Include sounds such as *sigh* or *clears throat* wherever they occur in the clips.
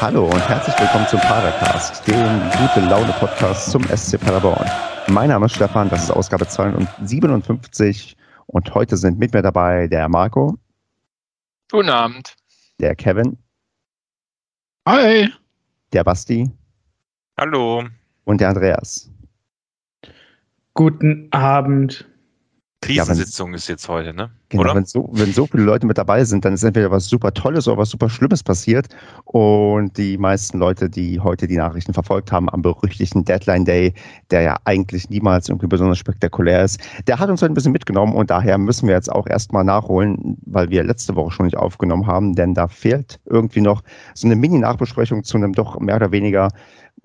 Hallo und herzlich willkommen zum Padercast, dem gute Laune Podcast zum SC Paderborn. Mein Name ist Stefan, das ist Ausgabe 257 und heute sind mit mir dabei der Marco. Guten Abend. Der Kevin. Hi. Der Basti. Hallo. Und der Andreas. Guten Abend. Krisensitzung ja, ist jetzt heute, ne? Genau, Oder? Wenn, so, wenn so viele Leute mit dabei sind, dann ist entweder was super Tolles oder was super Schlimmes passiert. Und die meisten Leute, die heute die Nachrichten verfolgt haben, am berüchtigten Deadline Day, der ja eigentlich niemals irgendwie besonders spektakulär ist, der hat uns ein bisschen mitgenommen und daher müssen wir jetzt auch erstmal nachholen, weil wir letzte Woche schon nicht aufgenommen haben, denn da fehlt irgendwie noch so eine Mini-Nachbesprechung zu einem doch mehr oder weniger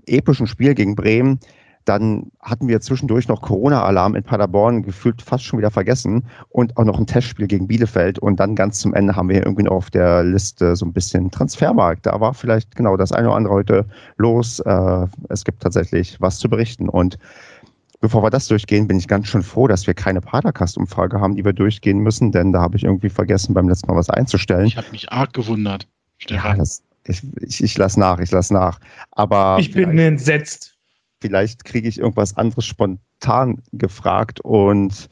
epischen Spiel gegen Bremen. Dann hatten wir zwischendurch noch Corona-Alarm in Paderborn, gefühlt fast schon wieder vergessen. Und auch noch ein Testspiel gegen Bielefeld. Und dann ganz zum Ende haben wir irgendwie noch auf der Liste so ein bisschen Transfermarkt. Da war vielleicht genau das eine oder andere heute los. Äh, es gibt tatsächlich was zu berichten. Und bevor wir das durchgehen, bin ich ganz schön froh, dass wir keine Padercast-Umfrage haben, die wir durchgehen müssen. Denn da habe ich irgendwie vergessen, beim letzten Mal was einzustellen. Ich habe mich arg gewundert. Stefan. Ja, das, ich, ich, ich lasse nach, ich lasse nach. Aber ich bin entsetzt vielleicht kriege ich irgendwas anderes spontan gefragt und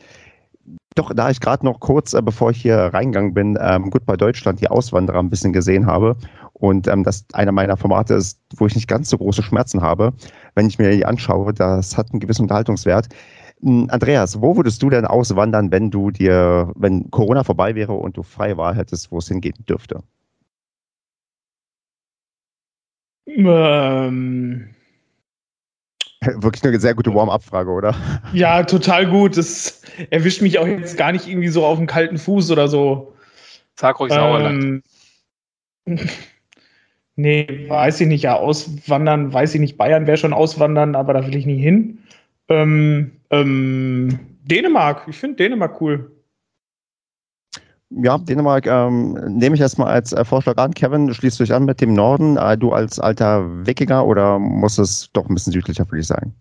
doch, da ich gerade noch kurz, äh, bevor ich hier reingegangen bin, ähm, gut bei Deutschland die Auswanderer ein bisschen gesehen habe und ähm, das einer meiner Formate ist, wo ich nicht ganz so große Schmerzen habe, wenn ich mir die anschaue, das hat einen gewissen Unterhaltungswert. Hm, Andreas, wo würdest du denn auswandern, wenn du dir, wenn Corona vorbei wäre und du freie Wahl hättest, wo es hingehen dürfte? Ähm, *laughs* Wirklich eine sehr gute Warm-up-Frage, oder? Ja, total gut. Das erwischt mich auch jetzt gar nicht irgendwie so auf den kalten Fuß oder so. Sag ruhig Sauerland. Ähm, *laughs* nee, weiß ich nicht. Ja, auswandern, weiß ich nicht. Bayern wäre schon auswandern, aber da will ich nie hin. Ähm, ähm, Dänemark. Ich finde Dänemark cool ja, Dänemark ähm, nehme ich erstmal als äh, Vorschlag an. Kevin, schließt du dich an mit dem Norden? Äh, du als alter Wikinger oder muss es doch ein bisschen südlicher für dich sein?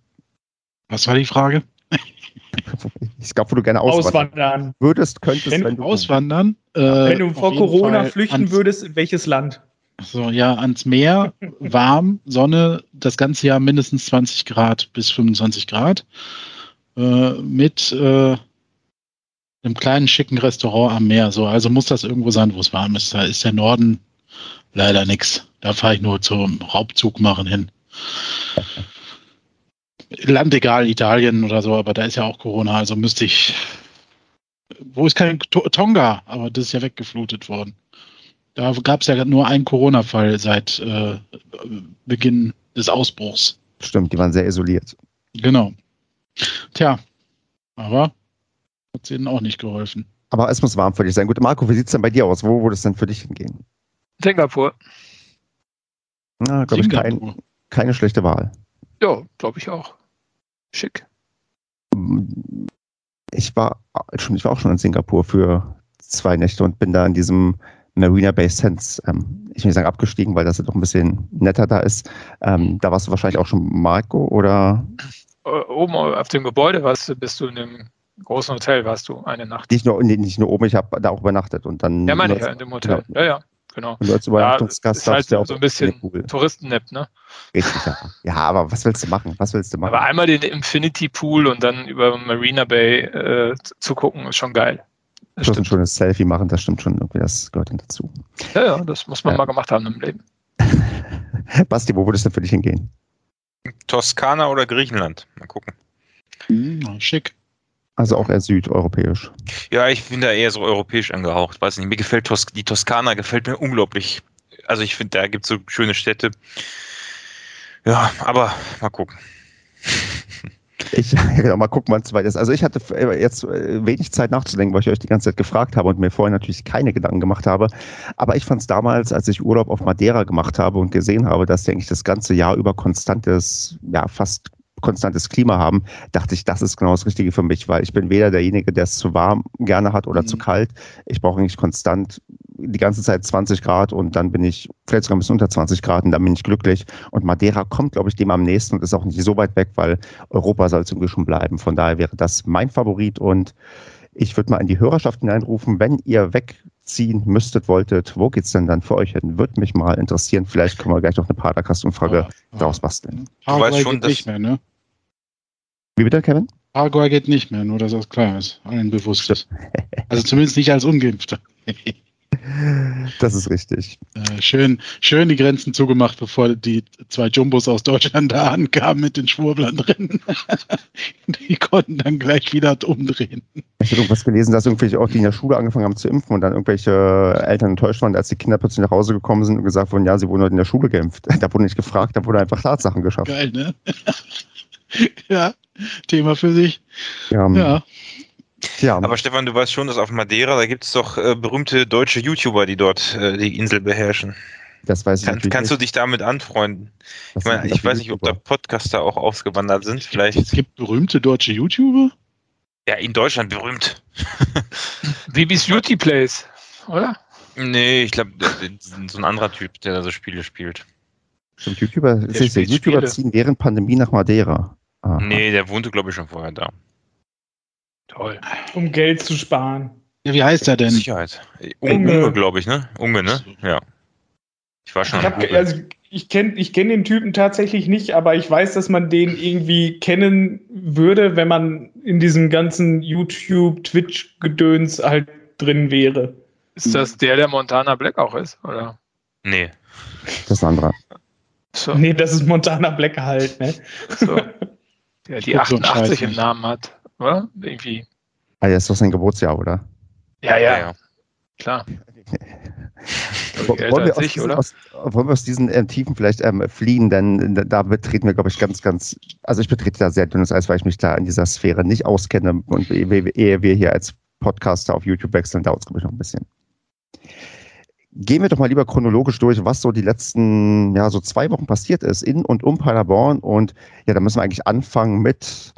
Was war die Frage? *laughs* ich glaube, wo du gerne auswandern, auswandern. würdest, könntest, wenn, wenn du auswandern. Äh, wenn du vor Corona Fall flüchten würdest, in welches Land? So, ja, ans Meer, *laughs* warm, Sonne, das ganze Jahr mindestens 20 Grad bis 25 Grad. Äh, mit äh, einem kleinen schicken Restaurant am Meer. So, also muss das irgendwo sein, wo es warm ist. Da ist der Norden leider nichts. Da fahre ich nur zum Raubzug machen hin. Land egal, Italien oder so, aber da ist ja auch Corona, also müsste ich. Wo ist kein Tonga? Aber das ist ja weggeflutet worden. Da gab es ja nur einen Corona-Fall seit äh, Beginn des Ausbruchs. Stimmt, die waren sehr isoliert. Genau. Tja, aber hat ihnen auch nicht geholfen. Aber es muss warm für dich sein. Gut, Marco, wie sieht es denn bei dir aus? Wo würde es denn für dich hingehen? Singapur. Na, glaube ich, kein, keine schlechte Wahl. Ja, glaube ich auch. Schick. Ich war, ich war auch schon in Singapur für zwei Nächte und bin da in diesem Marina Bay Sands, ähm, ich will nicht sagen abgestiegen, weil das ja doch ein bisschen netter da ist. Ähm, da warst du wahrscheinlich auch schon Marco oder? Oben auf dem Gebäude warst du, bist du in dem großen Hotel warst du eine Nacht. Nicht nur, nicht nur oben, ich habe da auch übernachtet und dann. Ja, meine ich ja, in dem Hotel. Genau. Ja, ja, genau. Und als Übernachtungsgast ja, ist halt so ein bisschen Touristennepp, ne? Richtig, ja. ja, aber was willst du machen? Was willst du machen? Aber einmal den Infinity Pool und dann über Marina Bay äh, zu gucken, ist schon geil. Das Plus ein schönes Selfie machen, das stimmt schon irgendwie, das gehört dann dazu. Ja, ja, das muss man ja. mal gemacht haben im Leben. *laughs* Basti, wo würdest du für dich hingehen? Toskana oder Griechenland? Mal gucken. Mhm, schick. Also auch eher südeuropäisch. Ja, ich bin da eher so europäisch angehaucht. Weiß nicht, mir gefällt Tos die Toskana gefällt mir unglaublich. Also ich finde, da gibt es so schöne Städte. Ja, aber mal gucken. *laughs* Ich *laughs* ja, mal gucken, wann es weit ist. Also ich hatte äh, jetzt äh, wenig Zeit nachzudenken, weil ich euch die ganze Zeit gefragt habe und mir vorher natürlich keine Gedanken gemacht habe. Aber ich fand es damals, als ich Urlaub auf Madeira gemacht habe und gesehen habe, dass, denke ich, das ganze Jahr über konstantes, ja, fast konstantes Klima haben, dachte ich, das ist genau das Richtige für mich, weil ich bin weder derjenige, der es zu warm gerne hat oder mhm. zu kalt. Ich brauche eigentlich konstant die ganze Zeit 20 Grad und dann bin ich vielleicht sogar ein bisschen unter 20 Grad und dann bin ich glücklich. Und Madeira kommt, glaube ich, dem am nächsten und ist auch nicht so weit weg, weil Europa soll zum schon bleiben. Von daher wäre das mein Favorit und ich würde mal in die Hörerschaft hineinrufen, wenn ihr weg ziehen müsstet, wolltet, wo geht's denn dann für euch hin? Würde mich mal interessieren. Vielleicht können wir gleich noch eine Padercast-Umfrage ja, ja. daraus basteln. Du weißt schon, dass nicht mehr, ne? Wie bitte, Kevin? Paraguay geht nicht mehr, nur dass das klar ist, allen bewusst ist. Also zumindest nicht als Ungeimpfter. *laughs* Das ist richtig. Äh, schön, schön die Grenzen zugemacht, bevor die zwei Jumbos aus Deutschland da ankamen mit den Schwurblern drin. *laughs* die konnten dann gleich wieder umdrehen. Ich habe irgendwas gelesen, dass irgendwelche auch die in der Schule angefangen haben zu impfen und dann irgendwelche Eltern enttäuscht waren, als die Kinder plötzlich nach Hause gekommen sind und gesagt wurden, ja, sie wurden heute in der Schule geimpft. *laughs* Da wurde nicht gefragt, da wurde einfach Tatsachen geschafft. Geil, ne? ja, *laughs* Thema für sich. Ja. ja. Ja. Aber Stefan, du weißt schon, dass auf Madeira, da gibt es doch äh, berühmte deutsche YouTuber, die dort äh, die Insel beherrschen. Das weiß ich Kann, Kannst du dich damit anfreunden? Das ich meine, ich weiß nicht, ob da Podcaster auch ausgewandert sind. Vielleicht. Es gibt berühmte deutsche YouTuber? Ja, in Deutschland berühmt. *laughs* Wie bis Beauty Plays, oder? Nee, ich glaube, so ein anderer Typ, der da so Spiele spielt. Stimmt, YouTuber, der YouTuber ziehen während Pandemie nach Madeira. Aha. Nee, der wohnte, glaube ich, schon vorher da. Toll. Um Geld zu sparen. Ja, wie heißt er denn? Sicherheit. Unge, Unge glaube ich, ne? Unge, ne? Ja. Ich war schon. Ich, hab, also, ich kenne ich kenn den Typen tatsächlich nicht, aber ich weiß, dass man den irgendwie kennen würde, wenn man in diesem ganzen YouTube, Twitch-Gedöns halt drin wäre. Ist das der, der Montana Black auch ist, oder? Nee. Das ist ein anderer. So. Nee, das ist Montana Black halt, ne? So. *laughs* Der die 88 im Namen hat, oder? Irgendwie. Ah, ja, ist doch sein Geburtsjahr, oder? Ja, ja. ja. Klar. *laughs* wollen, wir ich, diesen, aus, wollen, wir aus, diesen äh, Tiefen vielleicht ähm, fliehen? Denn da betreten wir, glaube ich, ganz, ganz, also ich betrete da sehr dünnes Eis, weil ich mich da in dieser Sphäre nicht auskenne. Und ehe wir hier als Podcaster auf YouTube wechseln, dauert es, glaube ich, noch ein bisschen. Gehen wir doch mal lieber chronologisch durch, was so die letzten, ja, so zwei Wochen passiert ist in und um Paderborn. Und ja, da müssen wir eigentlich anfangen mit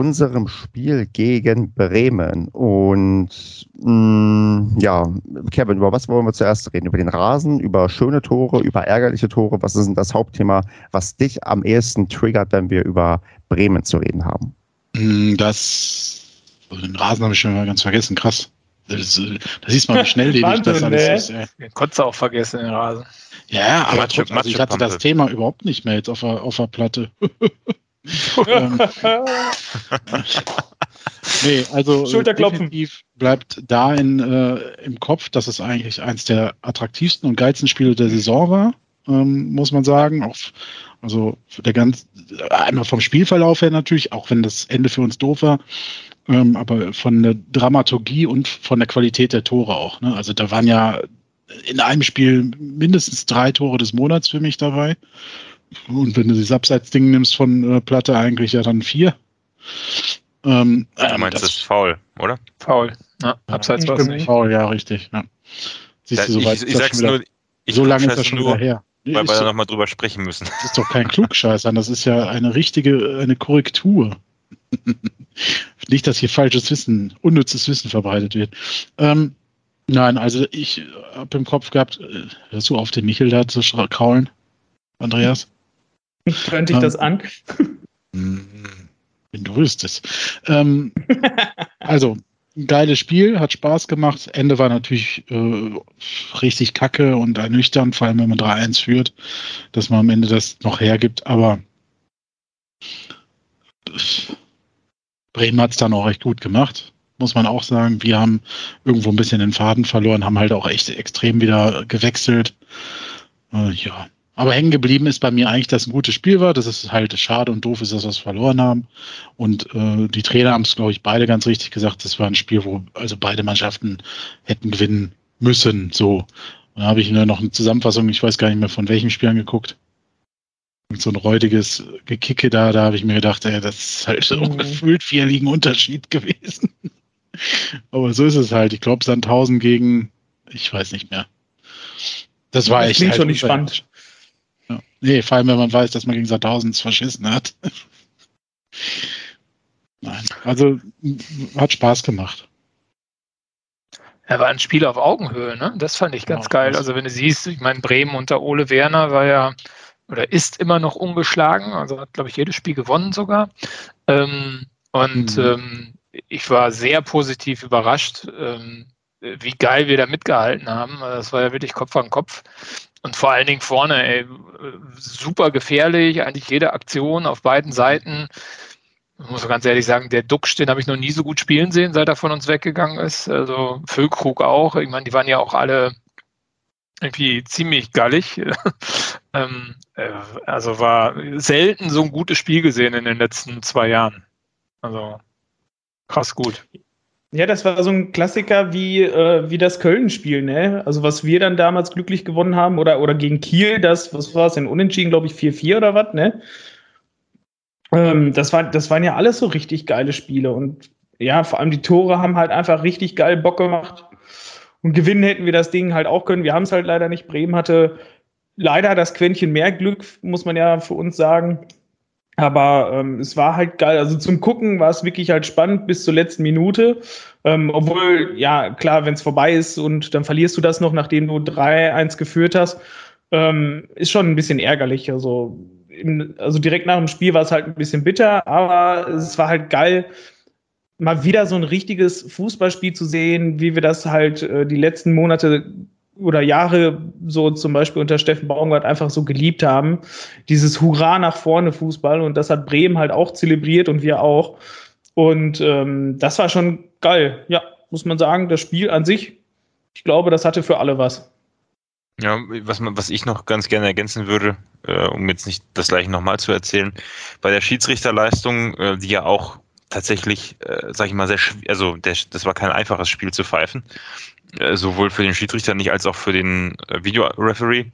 unserem Spiel gegen Bremen. Und mh, mm, ja, Kevin, über was wollen wir zuerst reden? Über den Rasen, über schöne Tore, über ärgerliche Tore? Was ist denn das Hauptthema, was dich am ehesten triggert, wenn wir über Bremen zu reden haben? Mm, das, den Rasen habe ich schon mal ganz vergessen, krass. Das, äh, da siehst mal, wie schnelllebig das alles ist. Den konntest du auch vergessen, den Rasen. Ja, aber trotzdem, also ich hatte das Thema überhaupt nicht mehr jetzt auf der, auf der Platte. *laughs* ähm, *laughs* nee, also definitiv bleibt da in, äh, im Kopf, dass es eigentlich eins der attraktivsten und geilsten Spiele der Saison war, ähm, muss man sagen. Auch, also der ganz, einmal vom Spielverlauf her natürlich, auch wenn das Ende für uns doof war, ähm, aber von der Dramaturgie und von der Qualität der Tore auch. Ne? Also da waren ja in einem Spiel mindestens drei Tore des Monats für mich dabei. Und wenn du das Abseits-Ding nimmst von äh, Platte, eigentlich ja dann vier. Ähm, du meinst das, das faul, oder? Faul. Ja, Abseits war es nicht. Faul, ja, richtig. Ja. Siehst da, du, so weit ich, ich sag's wieder, nur, ich so lange ist das schon nur, wieder her. Weil wir da nochmal drüber sprechen müssen. Das ist doch kein Klugscheißer, das ist ja eine richtige, eine Korrektur. *laughs* Nicht, dass hier falsches Wissen, unnützes Wissen verbreitet wird. Ähm, nein, also ich habe im Kopf gehabt, äh, hörst du auf, den Michel da zu kraulen, Andreas? Könnte ich ähm, das an? *laughs* Wenn du wüsstest. Ähm, *laughs* also, ein geiles Spiel, hat Spaß gemacht. Ende war natürlich äh, richtig kacke und ernüchternd, vor allem wenn man 3-1 führt, dass man am Ende das noch hergibt. Aber Bremen hat es dann auch recht gut gemacht, muss man auch sagen. Wir haben irgendwo ein bisschen den Faden verloren, haben halt auch echt extrem wieder gewechselt. Äh, ja. Aber hängen geblieben ist bei mir eigentlich, dass ein gutes Spiel war. Das ist halt schade und doof ist, dass wir es verloren haben. Und äh, die Trainer haben es, glaube ich, beide ganz richtig gesagt. Das war ein Spiel, wo also beide Mannschaften hätten gewinnen müssen. So. Und da habe ich nur noch eine Zusammenfassung, ich weiß gar nicht mehr von welchem Spiel angeguckt so ein räudiges Gekicke da, da habe ich mir gedacht, ey, das ist halt so mhm. gefühlt vier Ligen Unterschied gewesen. *laughs* Aber so ist es halt. Ich glaube, Sandhausen gegen, ich weiß nicht mehr. Das war das echt. Klingt halt schon nicht spannend. Ja. Nee, vor allem, wenn man weiß, dass man gegen Sandhausen es verschissen hat. *laughs* Nein, also hat Spaß gemacht. Er war ein Spiel auf Augenhöhe, ne? Das fand ich ganz genau, geil. Also wenn du siehst, ich meine, Bremen unter Ole Werner war ja oder ist immer noch ungeschlagen, also hat, glaube ich, jedes Spiel gewonnen sogar. Ähm, und mhm. ähm, ich war sehr positiv überrascht, ähm, wie geil wir da mitgehalten haben. Das war ja wirklich Kopf an Kopf. Und vor allen Dingen vorne, ey, super gefährlich, eigentlich jede Aktion auf beiden Seiten. Ich muss ganz ehrlich sagen, der Duxch, den habe ich noch nie so gut spielen sehen, seit er von uns weggegangen ist. Also Füllkrug auch. Ich meine, die waren ja auch alle irgendwie ziemlich gallig. *laughs* ähm, äh, also war selten so ein gutes Spiel gesehen in den letzten zwei Jahren. Also krass gut. Ja, das war so ein Klassiker wie, äh, wie das Köln-Spiel, ne? Also was wir dann damals glücklich gewonnen haben oder, oder gegen Kiel, das, was war es denn, unentschieden, glaube ich, 4-4 oder was, ne? Ähm, das, war, das waren ja alles so richtig geile Spiele und ja, vor allem die Tore haben halt einfach richtig geil Bock gemacht. Und gewinnen hätten wir das Ding halt auch können. Wir haben es halt leider nicht. Bremen hatte leider das Quäntchen mehr Glück, muss man ja für uns sagen. Aber ähm, es war halt geil. Also zum Gucken war es wirklich halt spannend bis zur letzten Minute. Ähm, obwohl, ja, klar, wenn es vorbei ist und dann verlierst du das noch, nachdem du 3-1 geführt hast, ähm, ist schon ein bisschen ärgerlich. Also, im, also direkt nach dem Spiel war es halt ein bisschen bitter, aber es war halt geil, mal wieder so ein richtiges Fußballspiel zu sehen, wie wir das halt äh, die letzten Monate oder Jahre so zum Beispiel unter Steffen Baumgart einfach so geliebt haben. Dieses Hurra nach vorne Fußball und das hat Bremen halt auch zelebriert und wir auch. Und ähm, das war schon geil. Ja, muss man sagen, das Spiel an sich, ich glaube, das hatte für alle was. Ja, was, was ich noch ganz gerne ergänzen würde, äh, um jetzt nicht das gleiche nochmal zu erzählen, bei der Schiedsrichterleistung, äh, die ja auch tatsächlich, äh, sag ich mal, sehr also der, das war kein einfaches Spiel zu pfeifen. Äh, sowohl für den Schiedsrichter nicht als auch für den äh, Videoreferee.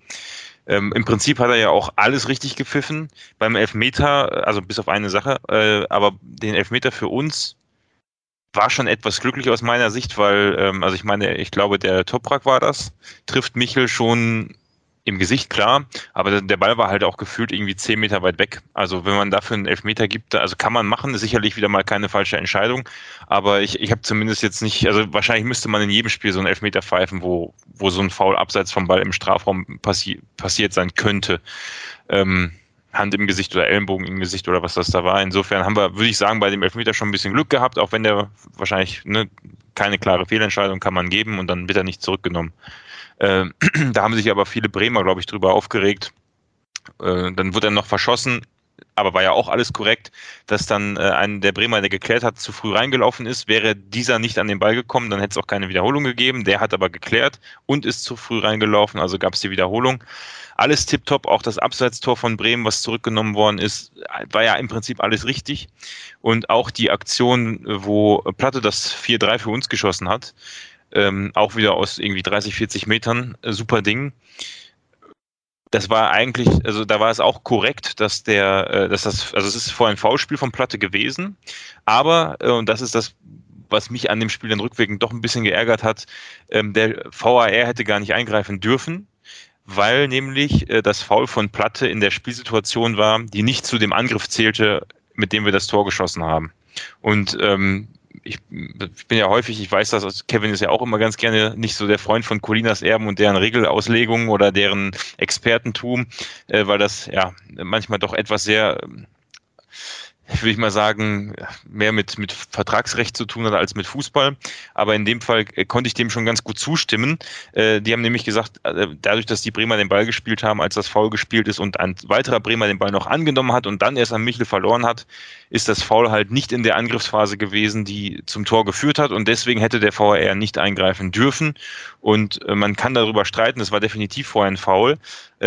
Ähm, Im Prinzip hat er ja auch alles richtig gepfiffen. Beim Elfmeter, also bis auf eine Sache, äh, aber den Elfmeter für uns war schon etwas glücklich aus meiner Sicht, weil, ähm, also ich meine, ich glaube, der Toprak war das, trifft Michel schon im Gesicht, klar, aber der Ball war halt auch gefühlt irgendwie zehn Meter weit weg. Also wenn man dafür einen Elfmeter gibt, also kann man machen, ist sicherlich wieder mal keine falsche Entscheidung, aber ich, ich habe zumindest jetzt nicht, also wahrscheinlich müsste man in jedem Spiel so einen Elfmeter pfeifen, wo, wo so ein Foul abseits vom Ball im Strafraum passi passiert sein könnte. Ähm, Hand im Gesicht oder Ellenbogen im Gesicht oder was das da war. Insofern haben wir, würde ich sagen, bei dem Elfmeter schon ein bisschen Glück gehabt, auch wenn der wahrscheinlich ne, keine klare Fehlentscheidung kann man geben und dann wird er nicht zurückgenommen. Äh, *clears throat* da haben sich aber viele Bremer, glaube ich, drüber aufgeregt. Äh, dann wurde er noch verschossen, aber war ja auch alles korrekt, dass dann äh, ein der Bremer, der geklärt hat, zu früh reingelaufen ist. Wäre dieser nicht an den Ball gekommen, dann hätte es auch keine Wiederholung gegeben. Der hat aber geklärt und ist zu früh reingelaufen, also gab es die Wiederholung. Alles tipptopp, auch das Abseitstor von Bremen, was zurückgenommen worden ist, war ja im Prinzip alles richtig. Und auch die Aktion, wo Platte das 4-3 für uns geschossen hat, ähm, auch wieder aus irgendwie 30, 40 Metern, äh, super Ding. Das war eigentlich, also da war es auch korrekt, dass der, äh, dass das, also es ist vorher ein Foulspiel von Platte gewesen, aber, äh, und das ist das, was mich an dem Spiel dann rückwirkend doch ein bisschen geärgert hat, ähm, der VAR hätte gar nicht eingreifen dürfen, weil nämlich äh, das Foul von Platte in der Spielsituation war, die nicht zu dem Angriff zählte, mit dem wir das Tor geschossen haben. Und ähm, ich, ich, bin ja häufig, ich weiß das, also Kevin ist ja auch immer ganz gerne nicht so der Freund von Colinas Erben und deren Regelauslegungen oder deren Expertentum, äh, weil das ja manchmal doch etwas sehr würde ich mal sagen, mehr mit, mit Vertragsrecht zu tun hat als mit Fußball. Aber in dem Fall äh, konnte ich dem schon ganz gut zustimmen. Äh, die haben nämlich gesagt, äh, dadurch, dass die Bremer den Ball gespielt haben, als das Foul gespielt ist und ein weiterer Bremer den Ball noch angenommen hat und dann erst an Michel verloren hat, ist das Foul halt nicht in der Angriffsphase gewesen, die zum Tor geführt hat. Und deswegen hätte der VAR nicht eingreifen dürfen. Und man kann darüber streiten, es war definitiv vorher ein Foul.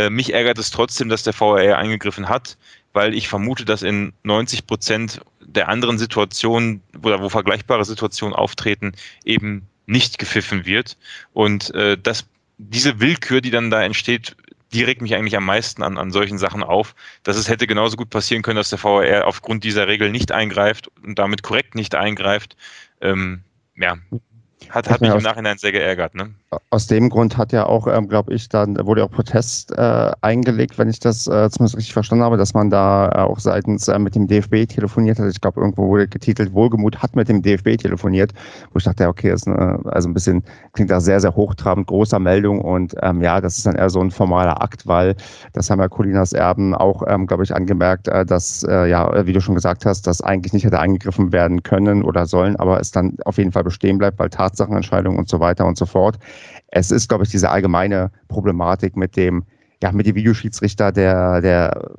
Mich ärgert es trotzdem, dass der VAR eingegriffen hat weil ich vermute, dass in 90 Prozent der anderen Situationen oder wo vergleichbare Situationen auftreten, eben nicht gepfiffen wird. Und äh, das, diese Willkür, die dann da entsteht, die regt mich eigentlich am meisten an, an solchen Sachen auf, dass es hätte genauso gut passieren können, dass der VAR aufgrund dieser Regel nicht eingreift und damit korrekt nicht eingreift. Ähm, ja, hat, hat mich im Nachhinein sehr geärgert. Ne? Aus dem Grund hat ja auch, ähm, glaube ich, dann wurde auch Protest äh, eingelegt, wenn ich das äh, zumindest richtig verstanden habe, dass man da äh, auch seitens äh, mit dem DFB telefoniert hat. Ich glaube, irgendwo wurde getitelt, Wohlgemut hat mit dem DFB telefoniert, wo ich dachte, okay, ist eine, also ein bisschen, klingt da sehr, sehr hochtrabend, großer Meldung und ähm, ja, das ist dann eher so ein formaler Akt, weil das haben ja Colinas Erben auch, ähm, glaube ich, angemerkt, äh, dass, äh, ja, wie du schon gesagt hast, dass eigentlich nicht hätte eingegriffen werden können oder sollen, aber es dann auf jeden Fall bestehen bleibt, weil Tatsachenentscheidungen und so weiter und so fort. Es ist, glaube ich, diese allgemeine Problematik mit dem, ja, mit dem Videoschiedsrichter, der, der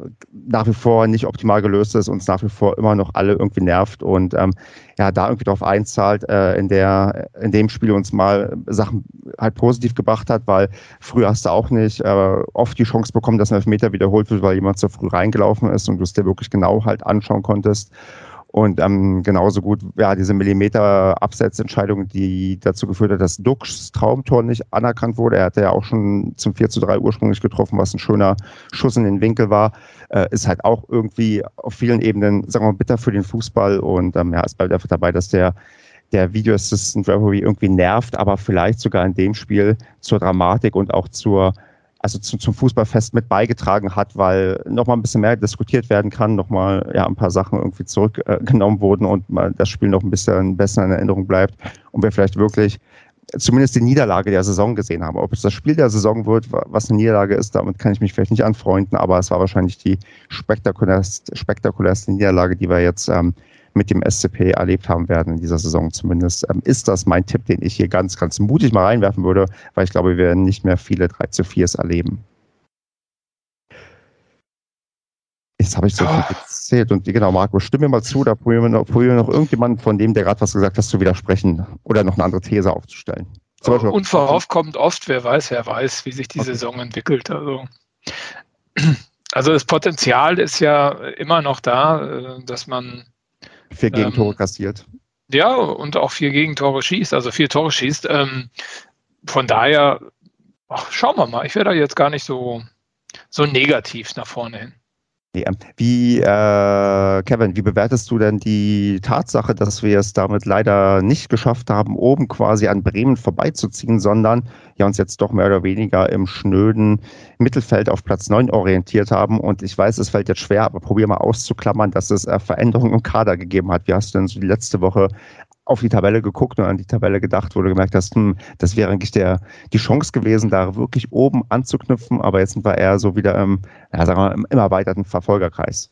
nach wie vor nicht optimal gelöst ist, uns nach wie vor immer noch alle irgendwie nervt und ähm, ja, da irgendwie darauf einzahlt, äh, in der, in dem Spiel uns mal Sachen halt positiv gebracht hat, weil früher hast du auch nicht äh, oft die Chance bekommen, dass ein Elfmeter wiederholt wird, weil jemand zu früh reingelaufen ist und du es dir wirklich genau halt anschauen konntest. Und ähm, genauso gut, ja, diese Millimeter-Absetzentscheidung, die dazu geführt hat, dass Duxs Traumtor nicht anerkannt wurde. Er hatte ja auch schon zum 4 zu 3 ursprünglich getroffen, was ein schöner Schuss in den Winkel war. Äh, ist halt auch irgendwie auf vielen Ebenen, sagen wir mal, bitter für den Fußball. Und ähm, ja, es bleibt einfach dabei, dass der der Video Assistant Referee irgendwie nervt, aber vielleicht sogar in dem Spiel zur Dramatik und auch zur also zu, zum Fußballfest mit beigetragen hat, weil nochmal ein bisschen mehr diskutiert werden kann, nochmal ja, ein paar Sachen irgendwie zurückgenommen äh, wurden und mal das Spiel noch ein bisschen besser in Erinnerung bleibt und wir vielleicht wirklich zumindest die Niederlage der Saison gesehen haben. Ob es das Spiel der Saison wird, was eine Niederlage ist, damit kann ich mich vielleicht nicht anfreunden, aber es war wahrscheinlich die spektakulärste, spektakulärste Niederlage, die wir jetzt ähm, mit dem SCP erlebt haben werden in dieser Saison zumindest, ähm, ist das mein Tipp, den ich hier ganz, ganz mutig mal reinwerfen würde, weil ich glaube, wir werden nicht mehr viele 3 zu 4s erleben. Jetzt habe ich so viel erzählt und genau, Marco, stimme mir mal zu, da probieren wir noch, probieren wir noch irgendjemanden von dem, der gerade was gesagt hat, zu widersprechen oder noch eine andere These aufzustellen. Zum Beispiel Unverhofft kommt oft, wer weiß, wer weiß, wie sich die okay. Saison entwickelt. Also, also das Potenzial ist ja immer noch da, äh, dass man Vier Gegentore ähm, kassiert. Ja, und auch vier Gegentore schießt, also vier Tore schießt. Ähm, von daher, ach, schauen wir mal. Ich wäre da jetzt gar nicht so, so negativ nach vorne hin. Nee, ähm, wie, äh, Kevin, wie bewertest du denn die Tatsache, dass wir es damit leider nicht geschafft haben, oben quasi an Bremen vorbeizuziehen, sondern ja uns jetzt doch mehr oder weniger im schnöden Mittelfeld auf Platz 9 orientiert haben? Und ich weiß, es fällt jetzt schwer, aber probier mal auszuklammern, dass es äh, Veränderungen im Kader gegeben hat. Wie hast du denn so die letzte Woche auf die Tabelle geguckt und an die Tabelle gedacht, wo du gemerkt hast, hm, das wäre eigentlich der, die Chance gewesen, da wirklich oben anzuknüpfen, aber jetzt sind wir eher so wieder im, ja, sagen wir, im, im erweiterten Verfolgerkreis.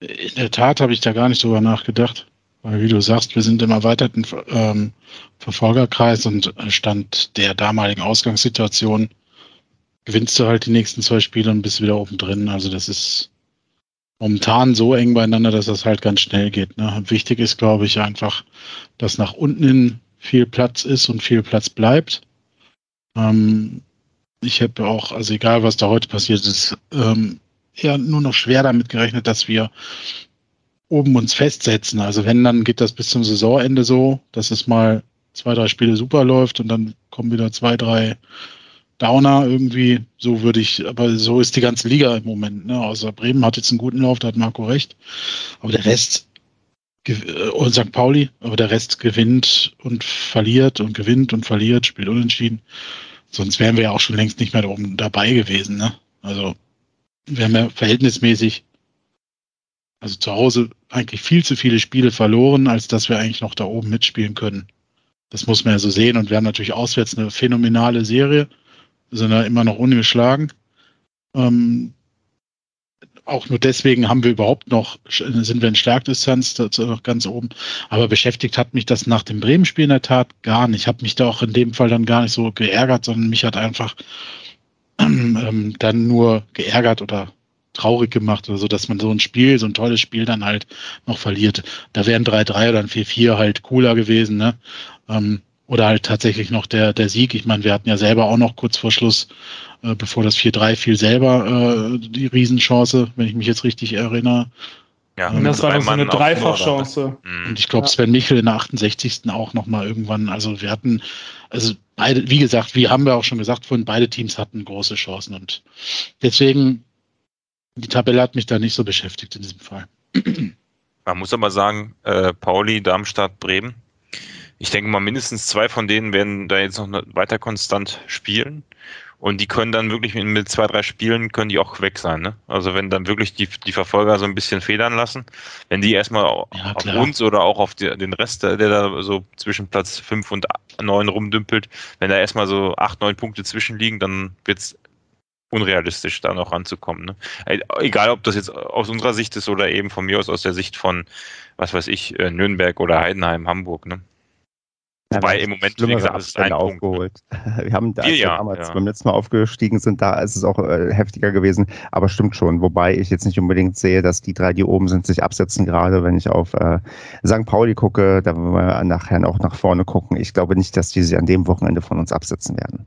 In der Tat habe ich da gar nicht drüber nachgedacht. Weil, wie du sagst, wir sind im erweiterten ähm, Verfolgerkreis und Stand der damaligen Ausgangssituation gewinnst du halt die nächsten zwei Spiele und bist wieder oben drin. Also das ist momentan so eng beieinander, dass das halt ganz schnell geht. Ne? Wichtig ist, glaube ich, einfach, dass nach unten hin viel Platz ist und viel Platz bleibt. Ähm, ich habe auch, also egal was da heute passiert ist, ähm, eher nur noch schwer damit gerechnet, dass wir oben uns festsetzen. Also wenn, dann geht das bis zum Saisonende so, dass es mal zwei, drei Spiele super läuft und dann kommen wieder zwei, drei Downer irgendwie, so würde ich, aber so ist die ganze Liga im Moment. Ne? Außer Bremen hat jetzt einen guten Lauf, da hat Marco recht. Aber der Rest, äh, und St. Pauli, aber der Rest gewinnt und verliert und gewinnt und verliert, spielt unentschieden. Sonst wären wir ja auch schon längst nicht mehr da oben dabei gewesen. Ne? Also wir haben ja verhältnismäßig, also zu Hause eigentlich viel zu viele Spiele verloren, als dass wir eigentlich noch da oben mitspielen können. Das muss man ja so sehen. Und wir haben natürlich auswärts eine phänomenale Serie sind da immer noch ungeschlagen. Ähm, auch nur deswegen haben wir überhaupt noch, sind wir in Starkdistanz dazu noch ganz oben. Aber beschäftigt hat mich das nach dem Bremen-Spiel in der Tat gar nicht. Ich habe mich da auch in dem Fall dann gar nicht so geärgert, sondern mich hat einfach *clears throat* ähm, dann nur geärgert oder traurig gemacht oder so, dass man so ein Spiel, so ein tolles Spiel dann halt noch verliert. Da wären 3-3 oder ein 4-4 halt cooler gewesen, ne? Ähm, oder halt tatsächlich noch der, der Sieg. Ich meine, wir hatten ja selber auch noch kurz vor Schluss, äh, bevor das 4-3 fiel, selber äh, die Riesenchance, wenn ich mich jetzt richtig erinnere. Ja, und das war so eine Dreifachchance. Mhm. Und ich glaube, Sven Michel in der 68. auch nochmal irgendwann. Also wir hatten, also beide, wie gesagt, wie haben wir auch schon gesagt vorhin, beide Teams hatten große Chancen und deswegen, die Tabelle hat mich da nicht so beschäftigt in diesem Fall. Man muss aber sagen, äh, Pauli, Darmstadt, Bremen, ich denke mal, mindestens zwei von denen werden da jetzt noch weiter konstant spielen. Und die können dann wirklich mit zwei, drei Spielen können die auch weg sein. Ne? Also wenn dann wirklich die, die Verfolger so ein bisschen federn lassen, wenn die erstmal ja, auf uns oder auch auf die, den Rest, der da so zwischen Platz fünf und neun rumdümpelt, wenn da erstmal so acht, neun Punkte zwischenliegen, dann wird's unrealistisch, da noch ranzukommen. Ne? Egal, ob das jetzt aus unserer Sicht ist oder eben von mir aus aus der Sicht von, was weiß ich, äh, Nürnberg oder Heidenheim, Hamburg. Ne? Wobei im Moment, wie gesagt, ist ein aufgeholt. Punkt. *laughs* Wir haben, als wir damals ja. beim letzten Mal aufgestiegen sind, da ist es auch äh, heftiger gewesen. Aber stimmt schon. Wobei ich jetzt nicht unbedingt sehe, dass die drei, die oben sind, sich absetzen. Gerade wenn ich auf äh, St. Pauli gucke, da wollen wir nachher auch nach vorne gucken. Ich glaube nicht, dass die sich an dem Wochenende von uns absetzen werden.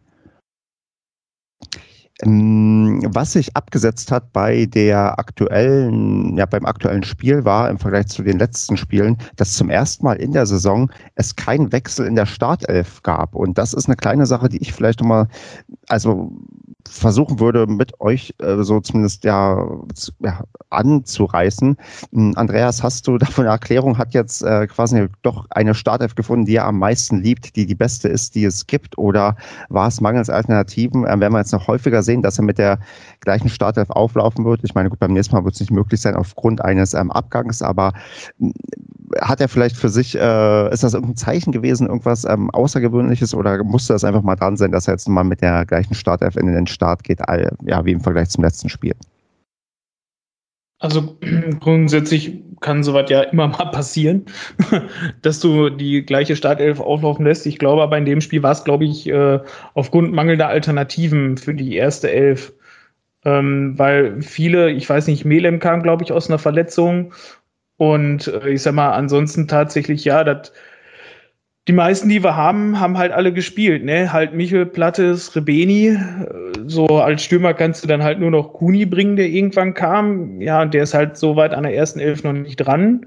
Ähm, was sich abgesetzt hat bei der aktuellen, ja, beim aktuellen Spiel war im Vergleich zu den letzten Spielen, dass zum ersten Mal in der Saison es keinen Wechsel in der Startelf gab. Und das ist eine kleine Sache, die ich vielleicht nochmal, also versuchen würde, mit euch äh, so zumindest ja, ja anzureißen. Hm, Andreas, hast du *laughs* davon eine Erklärung? Hat jetzt äh, quasi doch eine Startelf gefunden, die er am meisten liebt, die die beste ist, die es gibt? Oder war es mangels Alternativen? Äh, werden wir jetzt noch häufiger sehen, dass er mit der gleichen Startelf auflaufen wird? Ich meine, gut, beim nächsten Mal wird es nicht möglich sein aufgrund eines ähm, Abgangs, aber hm, hat er vielleicht für sich, äh, ist das irgendein Zeichen gewesen, irgendwas ähm, Außergewöhnliches oder musste das einfach mal dran sein, dass er jetzt mal mit der gleichen Startelf in den Start geht, ja, wie im Vergleich zum letzten Spiel? Also *clears throat* grundsätzlich kann sowas ja immer mal passieren, *laughs* dass du die gleiche Startelf auflaufen lässt. Ich glaube aber in dem Spiel war es, glaube ich, äh, aufgrund mangelnder Alternativen für die erste Elf. Ähm, weil viele, ich weiß nicht, Melem kam, glaube ich, aus einer Verletzung. Und äh, ich sag mal, ansonsten tatsächlich, ja, das die meisten, die wir haben, haben halt alle gespielt, ne? Halt Michel, Plattes, Rebeni. So als Stürmer kannst du dann halt nur noch Kuni bringen, der irgendwann kam. Ja, und der ist halt so weit an der ersten Elf noch nicht dran.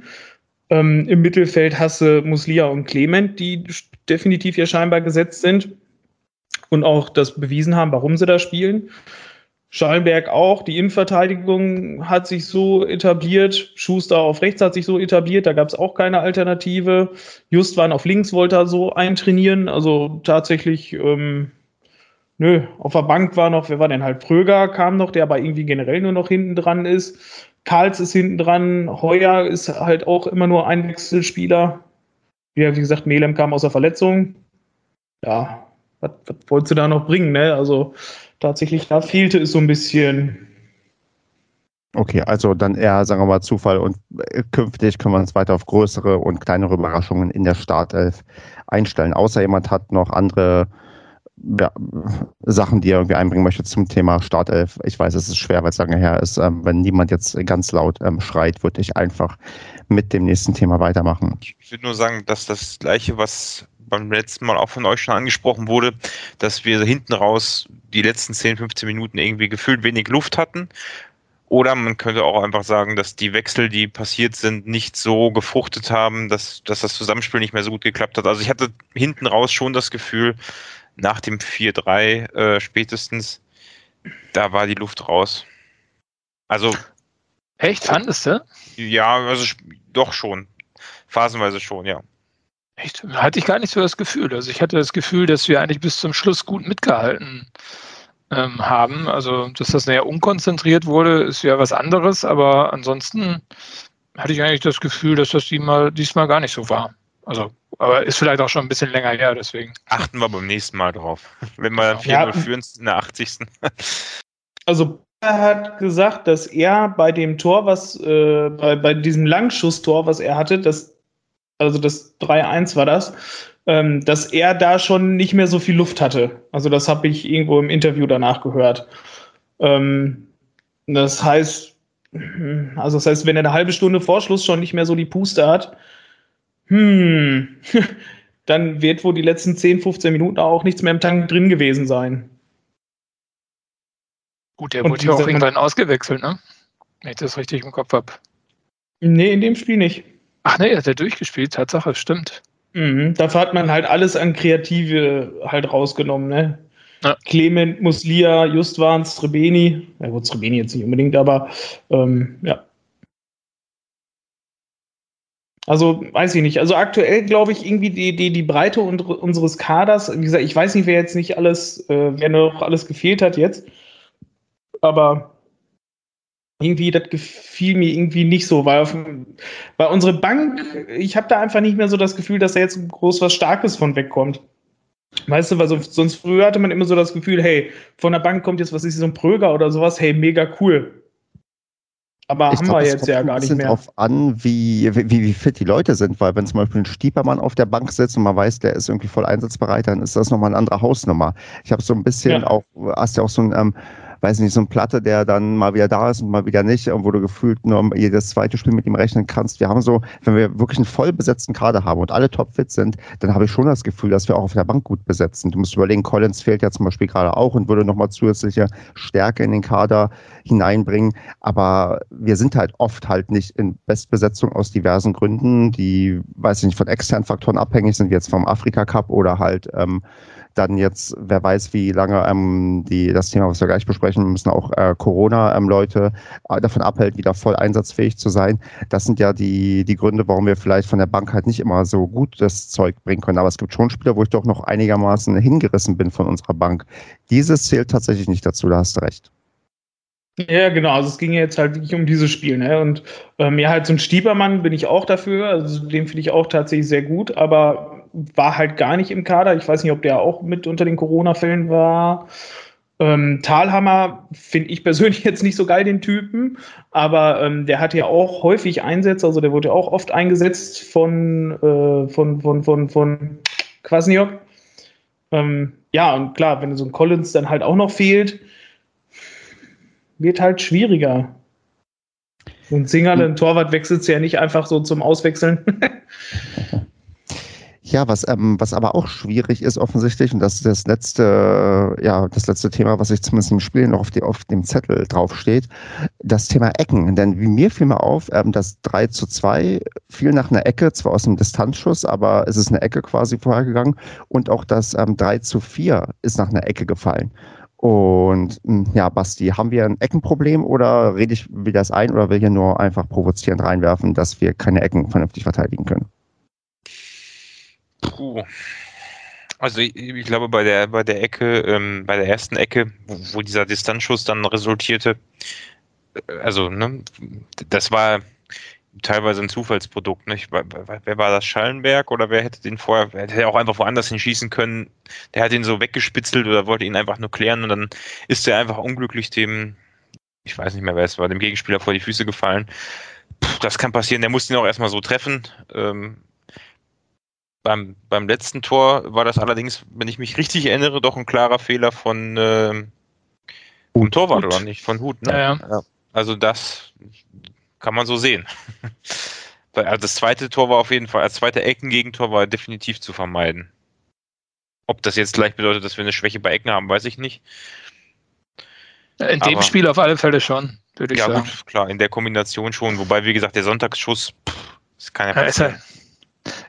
Ähm, Im Mittelfeld hast du Muslia und Clement, die definitiv ja scheinbar gesetzt sind und auch das bewiesen haben, warum sie da spielen. Schallenberg auch. Die Innenverteidigung hat sich so etabliert. Schuster auf rechts hat sich so etabliert. Da gab es auch keine Alternative. Justwan auf links wollte er so eintrainieren. Also tatsächlich, ähm, nö, auf der Bank war noch, wer war denn halt? Pröger kam noch, der aber irgendwie generell nur noch hinten dran ist. Karls ist hinten dran. Heuer ist halt auch immer nur ein Wechselspieler. Ja, wie gesagt, Melem kam aus der Verletzung. Ja, was, was wolltest du da noch bringen, ne? Also, tatsächlich da fehlte es so ein bisschen. Okay, also dann eher, sagen wir mal, Zufall und äh, künftig können wir uns weiter auf größere und kleinere Überraschungen in der Startelf einstellen. Außer jemand hat noch andere ja, Sachen, die er irgendwie einbringen möchte zum Thema Startelf. Ich weiß, es ist schwer, weil es lange her ist. Ähm, wenn niemand jetzt ganz laut ähm, schreit, würde ich einfach mit dem nächsten Thema weitermachen. Ich würde nur sagen, dass das Gleiche, was beim letzten Mal auch von euch schon angesprochen wurde, dass wir hinten raus die letzten 10, 15 Minuten irgendwie gefühlt wenig Luft hatten. Oder man könnte auch einfach sagen, dass die Wechsel, die passiert sind, nicht so gefruchtet haben, dass, dass das Zusammenspiel nicht mehr so gut geklappt hat. Also ich hatte hinten raus schon das Gefühl, nach dem 4-3 äh, spätestens, da war die Luft raus. Also. Echt, fandest du? Ja, also doch schon. Phasenweise schon, ja. Echt? Hatte ich gar nicht so das Gefühl. Also ich hatte das Gefühl, dass wir eigentlich bis zum Schluss gut mitgehalten ähm, haben. Also, dass das näher unkonzentriert wurde, ist ja was anderes, aber ansonsten hatte ich eigentlich das Gefühl, dass das diesmal, diesmal gar nicht so war. Also, aber ist vielleicht auch schon ein bisschen länger her, deswegen. Achten wir beim nächsten Mal drauf. Wenn wir 4-0 ja. führen in der 80. *laughs* Also er hat gesagt, dass er bei dem Tor, was äh, bei, bei diesem Langschusstor, was er hatte, das also das 3-1 war das, ähm, dass er da schon nicht mehr so viel Luft hatte. Also das habe ich irgendwo im Interview danach gehört. Ähm, das heißt, also das heißt, wenn er eine halbe Stunde vor Schluss schon nicht mehr so die Puste hat, hm, *laughs* dann wird wohl die letzten 10, 15 Minuten auch nichts mehr im Tank drin gewesen sein. Gut, der wurde ja auch irgendwann ausgewechselt, ne? Wenn ich das richtig im Kopf habe. Nee, in dem Spiel nicht. Ach nee, hat er durchgespielt, Tatsache, stimmt. Mhm, dafür hat man halt alles an Kreative halt rausgenommen, ne? Ja. Clement, Muslia, Justwan, Srebeni. Ja gut, Srebeni jetzt nicht unbedingt, aber ähm, ja. Also weiß ich nicht. Also aktuell glaube ich irgendwie die, die, die Breite unseres Kaders, wie gesagt, ich weiß nicht, wer jetzt nicht alles, äh, wer noch alles gefehlt hat jetzt. Aber irgendwie, das gefiel mir irgendwie nicht so, weil, auf, weil unsere Bank, ich habe da einfach nicht mehr so das Gefühl, dass da jetzt groß was Starkes von wegkommt. Weißt du, weil so, sonst früher hatte man immer so das Gefühl, hey, von der Bank kommt jetzt was ist so ein Pröger oder sowas, hey, mega cool. Aber ich haben glaub, wir jetzt ja gar nicht mehr. darauf an, wie, wie, wie fit die Leute sind, weil wenn zum Beispiel ein Stiepermann auf der Bank sitzt und man weiß, der ist irgendwie voll einsatzbereit, dann ist das nochmal eine andere Hausnummer. Ich habe so ein bisschen ja. auch, hast ja auch so ein ähm, weiß nicht, so ein Platte, der dann mal wieder da ist und mal wieder nicht, und wo du gefühlt nur jedes zweite Spiel mit ihm rechnen kannst. Wir haben so, wenn wir wirklich einen voll besetzten Kader haben und alle topfit sind, dann habe ich schon das Gefühl, dass wir auch auf der Bank gut besetzen. Du musst überlegen, Collins fehlt ja zum Beispiel gerade auch und würde nochmal zusätzliche Stärke in den Kader hineinbringen. Aber wir sind halt oft halt nicht in Bestbesetzung aus diversen Gründen, die, weiß ich nicht, von externen Faktoren abhängig sind, wie jetzt vom Afrika Cup oder halt ähm, dann jetzt, wer weiß, wie lange ähm, die, das Thema, was wir gleich besprechen müssen, auch äh, Corona-Leute ähm, davon abhält, wieder voll einsatzfähig zu sein. Das sind ja die, die Gründe, warum wir vielleicht von der Bank halt nicht immer so gut das Zeug bringen können. Aber es gibt schon Spieler, wo ich doch noch einigermaßen hingerissen bin von unserer Bank. Dieses zählt tatsächlich nicht dazu, da hast du recht. Ja, genau. Also es ging jetzt halt wirklich um dieses Spiel. Ne? Und ähm, ja, halt so ein Stiebermann bin ich auch dafür. Also den finde ich auch tatsächlich sehr gut. Aber war halt gar nicht im Kader. Ich weiß nicht, ob der auch mit unter den Corona-Fällen war. Ähm, Talhammer finde ich persönlich *laughs* jetzt nicht so geil, den Typen, aber ähm, der hat ja auch häufig Einsätze, also der wurde ja auch oft eingesetzt von, äh, von, von, von, von Kwasniok. Ähm, ja, und klar, wenn so ein Collins dann halt auch noch fehlt, wird halt schwieriger. Und Singerle, ein Torwart wechselt ja nicht einfach so zum Auswechseln. *laughs* Ja, was, ähm, was aber auch schwierig ist offensichtlich, und das ist das letzte, ja, das letzte Thema, was ich zumindest im Spiel noch auf, die, auf dem Zettel draufsteht, das Thema Ecken. Denn wie mir fiel mal auf, ähm, das 3 zu 2 fiel nach einer Ecke, zwar aus einem Distanzschuss, aber es ist eine Ecke quasi vorhergegangen. Und auch das ähm, 3 zu 4 ist nach einer Ecke gefallen. Und hm, ja, Basti, haben wir ein Eckenproblem oder rede ich wieder das ein oder will hier nur einfach provozierend reinwerfen, dass wir keine Ecken vernünftig verteidigen können? Puh. Also ich, ich, glaube bei der bei der Ecke, ähm, bei der ersten Ecke, wo, wo, dieser Distanzschuss dann resultierte, äh, also ne, das war teilweise ein Zufallsprodukt. Nicht? Wer war das? Schallenberg oder wer hätte den vorher, wer hätte auch einfach woanders hinschießen können? Der hat ihn so weggespitzelt oder wollte ihn einfach nur klären und dann ist er einfach unglücklich dem, ich weiß nicht mehr wer es war, dem Gegenspieler vor die Füße gefallen. Puh, das kann passieren, der musste ihn auch erstmal so treffen. Ähm, beim, beim letzten Tor war das allerdings, wenn ich mich richtig erinnere, doch ein klarer Fehler von äh, vom Torwart Hut. oder nicht? Von Hut, ne? Ja, ja. Also das kann man so sehen. *laughs* also das zweite Tor war auf jeden Fall, als zweite Eckengegentor war definitiv zu vermeiden. Ob das jetzt gleich bedeutet, dass wir eine Schwäche bei Ecken haben, weiß ich nicht. In dem Aber, Spiel auf alle Fälle schon, würde ich ja, sagen. Ja, gut, klar, in der Kombination schon. Wobei, wie gesagt, der Sonntagsschuss, pff, ist keine ja, ist halt,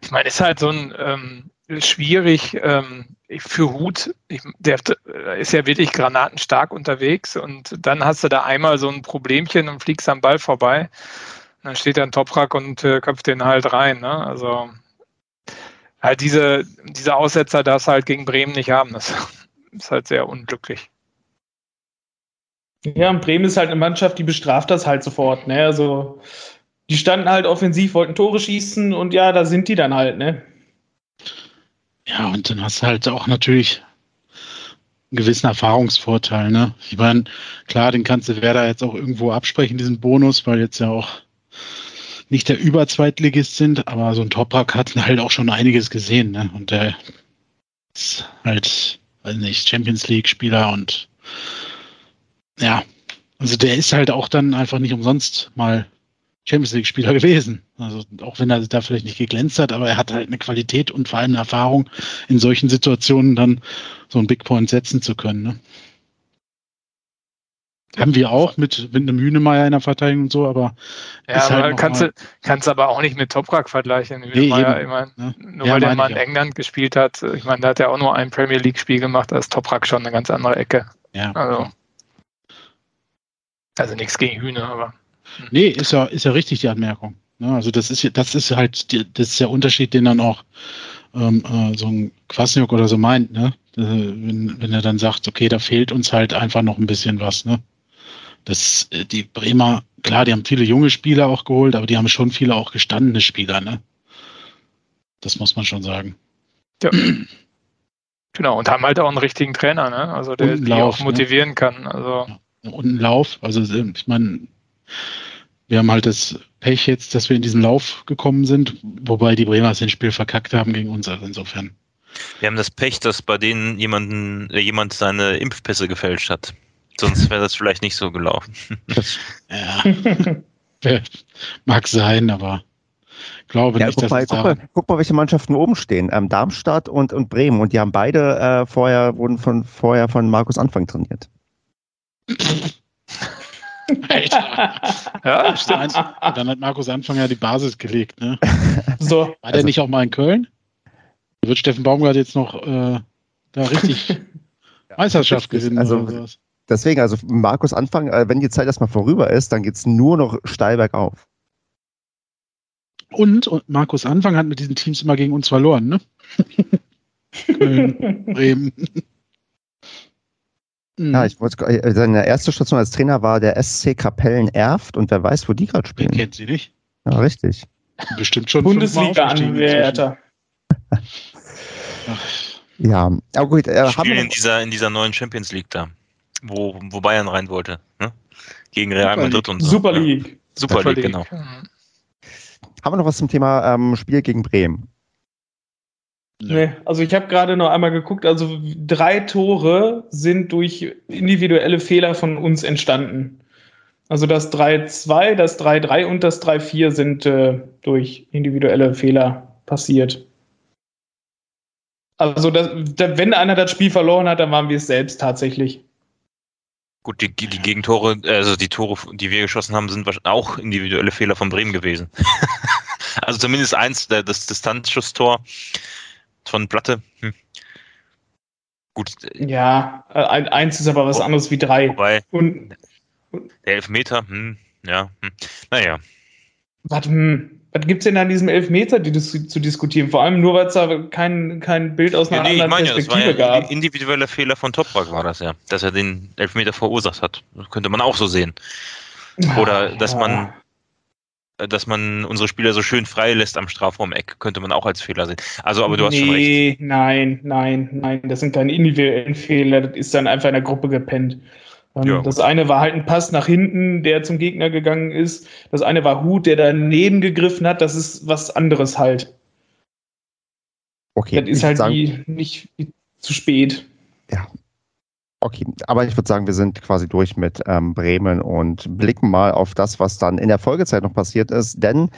ich meine, ist halt so ein ähm, schwierig ähm, für Hut. Ich, der ist ja wirklich granatenstark unterwegs und dann hast du da einmal so ein Problemchen und fliegst am Ball vorbei. Und dann steht da ein Toprak und äh, köpft den halt rein. Ne? Also halt diese, diese Aussetzer das halt gegen Bremen nicht haben. Das *laughs* ist halt sehr unglücklich. Ja, und Bremen ist halt eine Mannschaft, die bestraft das halt sofort. Ne? Also die standen halt offensiv, wollten Tore schießen und ja, da sind die dann halt, ne? Ja, und dann hast du halt auch natürlich einen gewissen Erfahrungsvorteil, ne? Ich meine, klar, den kannst du Werder jetzt auch irgendwo absprechen, diesen Bonus, weil jetzt ja auch nicht der Überzweitligist sind, aber so ein Toprak hat halt auch schon einiges gesehen, ne? Und der ist halt, weiß nicht, Champions League-Spieler und ja, also der ist halt auch dann einfach nicht umsonst mal Champions League-Spieler gewesen. Also auch wenn er da vielleicht nicht geglänzt hat, aber er hat halt eine Qualität und vor allem eine Erfahrung, in solchen Situationen dann so einen Big Point setzen zu können. Ne? Haben wir auch mit, mit einem Hühnemeier in der Verteidigung und so, aber. Ja, aber halt kannst, du, kannst aber auch nicht mit Toprak vergleichen. Hühnemeier, nee, ich mein, ne? Nur ja, weil der mal in England gespielt hat, ich meine, da hat er auch nur ein Premier League-Spiel gemacht, da ist Toprak schon eine ganz andere Ecke. Ja. Also, also nichts gegen Hühne, aber. Nee, ist ja, ist ja richtig, die Anmerkung. Ne? Also das ist das ist halt das ist der Unterschied, den dann auch ähm, äh, so ein Kwasniok oder so meint, ne? Äh, wenn, wenn er dann sagt, okay, da fehlt uns halt einfach noch ein bisschen was, ne? Das, äh, die Bremer, klar, die haben viele junge Spieler auch geholt, aber die haben schon viele auch gestandene Spieler, ne? Das muss man schon sagen. Ja. Genau, und haben halt auch einen richtigen Trainer, ne? Also der die Lauf, auch ne? motivieren ne? kann. Also. Und einen Lauf. Also ich meine, wir haben halt das Pech jetzt, dass wir in diesen Lauf gekommen sind, wobei die Bremer das Spiel verkackt haben gegen uns, also insofern. Wir haben das Pech, dass bei denen jemanden, äh, jemand seine Impfpässe gefälscht hat. Sonst wäre das vielleicht nicht so gelaufen. *laughs* ja. Mag sein, aber glaube ja, nicht, guck, mal, guck, mal, guck mal, welche Mannschaften oben stehen. Ähm, Darmstadt und, und Bremen. Und die haben beide äh, vorher, wurden von, vorher von Markus Anfang trainiert. *laughs* *laughs* ja, stimmt. Dann hat Markus Anfang ja die Basis gelegt. Ne? *laughs* So. War der also, nicht auch mal in Köln? Wird Steffen Baumgart jetzt noch äh, da richtig *laughs* Meisterschaft gewinnen? Also, deswegen, also Markus Anfang, äh, wenn die Zeit erstmal vorüber ist, dann geht es nur noch steil bergauf. Und, und Markus Anfang hat mit diesen Teams immer gegen uns verloren, ne? Köln, Bremen. Ja, ich wollte, äh, seine erste Station als Trainer war der SC Kapellen Erft und wer weiß, wo die gerade spielen. Kennt sie nicht? Ja, richtig. Bestimmt schon Bundesliga-Anwärter. ja, aber gut. Äh, spielen in dieser, in dieser neuen Champions League da, wo, wo Bayern rein wollte. Ne? Gegen Real Madrid und so. Super League. Ja. Super, Super League, League, genau. Haben wir noch was zum Thema ähm, Spiel gegen Bremen? Nee, also ich habe gerade noch einmal geguckt, also drei Tore sind durch individuelle Fehler von uns entstanden. Also das 3-2, das 3-3 und das 3-4 sind äh, durch individuelle Fehler passiert. Also das, wenn einer das Spiel verloren hat, dann waren wir es selbst tatsächlich. Gut, die, die Gegentore, also die Tore, die wir geschossen haben, sind auch individuelle Fehler von Bremen gewesen. *laughs* also zumindest eins, das Distanzschusstor von Platte. Hm. Gut. Ja, äh, eins ist aber was oh, anderes wie drei. Wobei, und, der Elfmeter, hm, ja, hm. naja. Warte, hm, was gibt es denn an diesem Elfmeter die das zu diskutieren? Vor allem nur, weil es da kein, kein Bild aus einer ja, nee, anderen ich meine, Perspektive das war ja gab. Individueller Fehler von Toprak war das ja, dass er den Elfmeter verursacht hat. Das könnte man auch so sehen. Oder dass ja. man dass man unsere Spieler so schön frei lässt am Strafraum-Eck, könnte man auch als Fehler sehen. Also, aber du hast nee, schon recht. Nein, nein, nein, das sind keine individuellen Fehler, das ist dann einfach in der Gruppe gepennt. Ähm, ja. Das eine war halt ein Pass nach hinten, der zum Gegner gegangen ist. Das eine war Hut, der daneben gegriffen hat. Das ist was anderes halt. Okay. Das ist halt sagen, die, nicht zu spät. Ja, Okay, aber ich würde sagen, wir sind quasi durch mit ähm, Bremen und blicken mal auf das, was dann in der Folgezeit noch passiert ist. Denn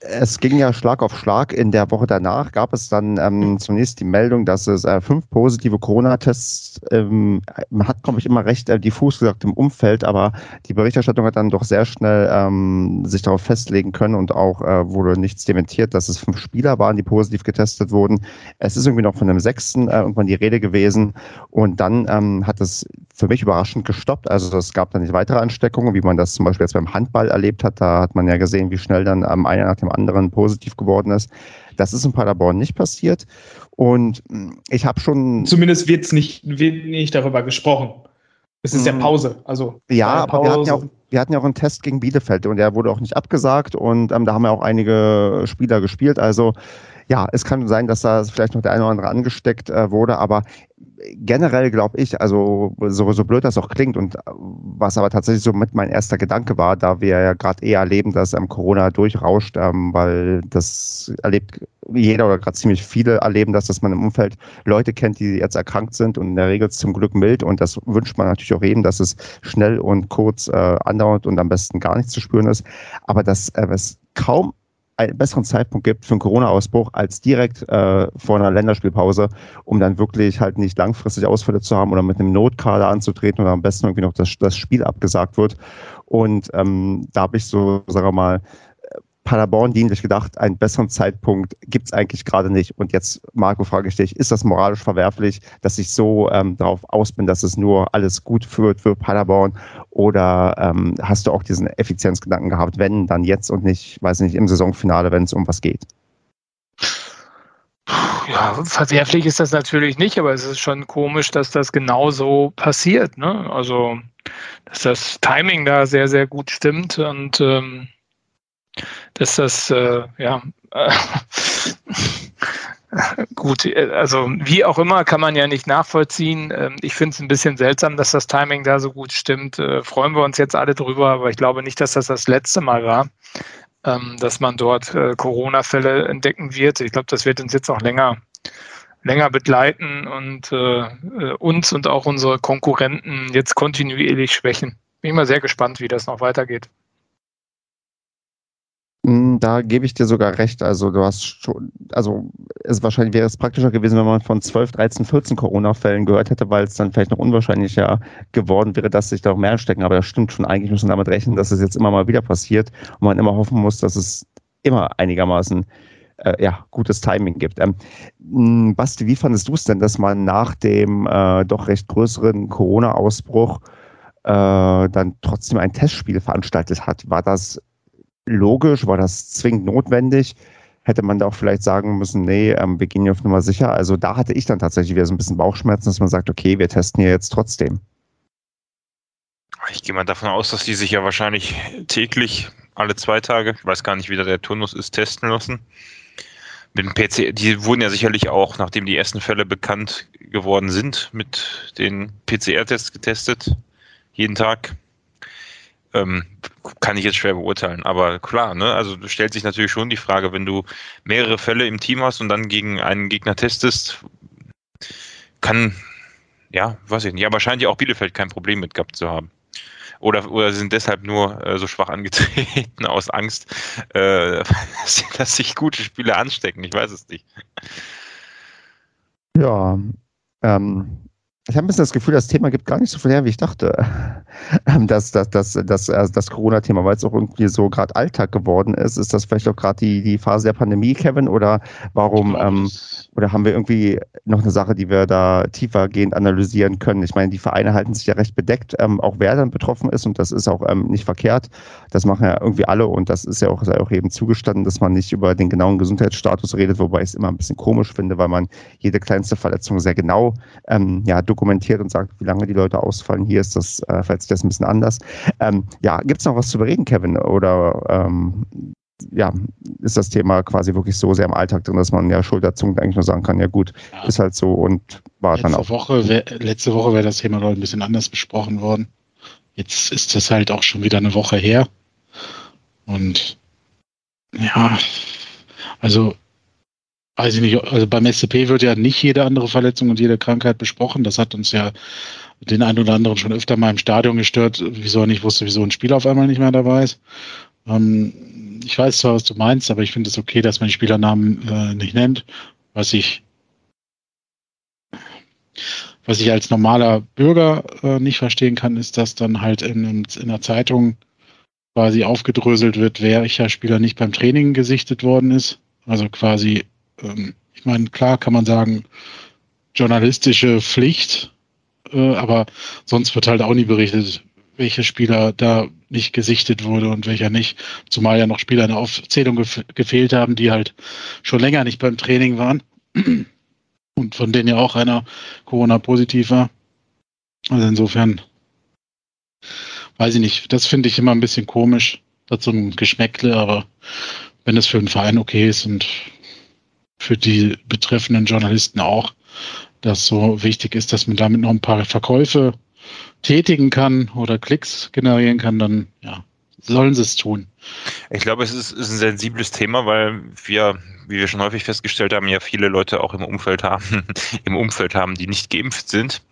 es ging ja Schlag auf Schlag. In der Woche danach gab es dann ähm, zunächst die Meldung, dass es äh, fünf positive Corona-Tests, ähm, man hat, glaube ich, immer recht äh, diffus gesagt im Umfeld, aber die Berichterstattung hat dann doch sehr schnell ähm, sich darauf festlegen können und auch äh, wurde nichts dementiert, dass es fünf Spieler waren, die positiv getestet wurden. Es ist irgendwie noch von einem sechsten äh, irgendwann die Rede gewesen und dann ähm, hat es für mich überraschend gestoppt. Also es gab dann nicht weitere Ansteckungen, wie man das zum Beispiel jetzt beim Handball erlebt hat. Da hat man ja gesehen, wie schnell dann ähm, einer nach dem anderen positiv geworden ist. Das ist in Paderborn nicht passiert. Und hm, ich habe schon. Zumindest wird's nicht, wird nicht darüber gesprochen. Es ist ja hm. Pause. Also ja, aber wir hatten ja, auch, wir hatten ja auch einen Test gegen Bielefeld und der wurde auch nicht abgesagt und ähm, da haben ja auch einige Spieler gespielt. Also ja, es kann sein, dass da vielleicht noch der eine oder andere angesteckt äh, wurde, aber generell glaube ich, also so, so blöd das auch klingt und was aber tatsächlich so mit mein erster Gedanke war, da wir ja gerade eher erleben, dass ähm, Corona durchrauscht, ähm, weil das erlebt jeder oder gerade ziemlich viele erleben das, dass man im Umfeld Leute kennt, die jetzt erkrankt sind und in der Regel zum Glück mild und das wünscht man natürlich auch jedem, dass es schnell und kurz äh, andauert und am besten gar nichts zu spüren ist, aber dass äh, es kaum einen besseren Zeitpunkt gibt für einen Corona-Ausbruch als direkt äh, vor einer Länderspielpause, um dann wirklich halt nicht langfristig Ausfälle zu haben oder mit einem Notkader anzutreten oder am besten irgendwie noch das, das Spiel abgesagt wird. Und ähm, da habe ich so, sagen wir mal, Paderborn dienlich gedacht, einen besseren Zeitpunkt gibt es eigentlich gerade nicht. Und jetzt, Marco, frage ich dich, ist das moralisch verwerflich, dass ich so ähm, darauf aus bin, dass es nur alles gut führt für Paderborn? Oder ähm, hast du auch diesen Effizienzgedanken gehabt, wenn, dann jetzt und nicht, weiß nicht, im Saisonfinale, wenn es um was geht? Ja, verwerflich ist das natürlich nicht, aber es ist schon komisch, dass das genau so passiert. Ne? Also, dass das Timing da sehr, sehr gut stimmt und ähm, dass das, äh, ja, äh, *laughs* gut, also wie auch immer kann man ja nicht nachvollziehen. Ähm, ich finde es ein bisschen seltsam, dass das Timing da so gut stimmt. Äh, freuen wir uns jetzt alle drüber, aber ich glaube nicht, dass das das letzte Mal war, ähm, dass man dort äh, Corona-Fälle entdecken wird. Ich glaube, das wird uns jetzt auch länger länger begleiten und äh, äh, uns und auch unsere Konkurrenten jetzt kontinuierlich schwächen. Bin ich mal sehr gespannt, wie das noch weitergeht. Hm, da gebe ich dir sogar recht. Also du hast schon, also es wahrscheinlich wäre es praktischer gewesen, wenn man von 12, 13, 14 Corona-Fällen gehört hätte, weil es dann vielleicht noch unwahrscheinlicher geworden wäre, dass sich da noch mehr anstecken. Aber das stimmt schon. Eigentlich muss man damit rechnen, dass es jetzt immer mal wieder passiert und man immer hoffen muss, dass es immer einigermaßen äh, ja, gutes Timing gibt. Ähm, hm, Basti, wie fandest du es denn, dass man nach dem äh, doch recht größeren Corona-Ausbruch äh, dann trotzdem ein Testspiel veranstaltet hat? War das logisch? War das zwingend notwendig? Hätte man da auch vielleicht sagen müssen, nee, ähm, wir gehen hier auf Nummer sicher. Also da hatte ich dann tatsächlich wieder so ein bisschen Bauchschmerzen, dass man sagt, okay, wir testen hier jetzt trotzdem. Ich gehe mal davon aus, dass die sich ja wahrscheinlich täglich alle zwei Tage, ich weiß gar nicht, wie der Turnus ist, testen lassen. Mit dem PC, die wurden ja sicherlich auch, nachdem die ersten Fälle bekannt geworden sind, mit den PCR-Tests getestet. Jeden Tag. Ähm, kann ich jetzt schwer beurteilen. Aber klar, ne, also stellt sich natürlich schon die Frage, wenn du mehrere Fälle im Team hast und dann gegen einen Gegner testest, kann, ja, weiß ich nicht, aber scheint ja auch Bielefeld kein Problem mit gehabt zu haben. Oder, oder sind deshalb nur äh, so schwach angetreten *laughs* aus Angst, äh, *laughs* dass sich gute Spieler anstecken. Ich weiß es nicht. Ja, ähm, ich habe ein bisschen das Gefühl, das Thema gibt gar nicht so viel her, wie ich dachte. Das, das, das, das, das Corona-Thema, weil es auch irgendwie so gerade Alltag geworden ist. Ist das vielleicht auch gerade die, die Phase der Pandemie, Kevin? Oder warum, ähm, oder haben wir irgendwie noch eine Sache, die wir da tiefergehend analysieren können? Ich meine, die Vereine halten sich ja recht bedeckt, ähm, auch wer dann betroffen ist, und das ist auch ähm, nicht verkehrt. Das machen ja irgendwie alle und das ist ja auch, auch eben zugestanden, dass man nicht über den genauen Gesundheitsstatus redet, wobei ich es immer ein bisschen komisch finde, weil man jede kleinste Verletzung sehr genau ähm, ja, dokumentiert und sagt, wie lange die Leute ausfallen. Hier ist das, äh, falls das ein bisschen anders. Ähm, ja, gibt es noch was zu bereden, Kevin? Oder ähm, ja, ist das Thema quasi wirklich so sehr im Alltag drin, dass man ja schulterzungend eigentlich nur sagen kann, ja gut, ja. ist halt so und war letzte dann auch. Woche wär, letzte Woche wäre das Thema, ich, ein bisschen anders besprochen worden. Jetzt ist das halt auch schon wieder eine Woche her. Und ja, also weiß ich nicht, also beim SCP wird ja nicht jede andere Verletzung und jede Krankheit besprochen. Das hat uns ja den einen oder anderen schon öfter mal im Stadion gestört, wieso er nicht wusste, wieso ein Spiel auf einmal nicht mehr dabei ist. Ähm, ich weiß zwar, was du meinst, aber ich finde es okay, dass man die Spielernamen äh, nicht nennt. Was ich, was ich als normaler Bürger äh, nicht verstehen kann, ist, dass dann halt in, in der Zeitung quasi aufgedröselt wird, welcher Spieler nicht beim Training gesichtet worden ist. Also quasi, ähm, ich meine, klar kann man sagen, journalistische Pflicht, äh, aber sonst wird halt auch nie berichtet, welcher Spieler da nicht gesichtet wurde und welcher nicht. Zumal ja noch Spieler in der Aufzählung gef gefehlt haben, die halt schon länger nicht beim Training waren. *clears throat* Und von denen ja auch einer Corona-positiv war. Also insofern, weiß ich nicht, das finde ich immer ein bisschen komisch. Dazu ein Geschmäckle, aber wenn es für einen Verein okay ist und für die betreffenden Journalisten auch, dass so wichtig ist, dass man damit noch ein paar Verkäufe tätigen kann oder Klicks generieren kann, dann ja, sollen sie es tun. Ich glaube, es ist, ist, ein sensibles Thema, weil wir, wie wir schon häufig festgestellt haben, ja viele Leute auch im Umfeld haben, *laughs* im Umfeld haben, die nicht geimpft sind.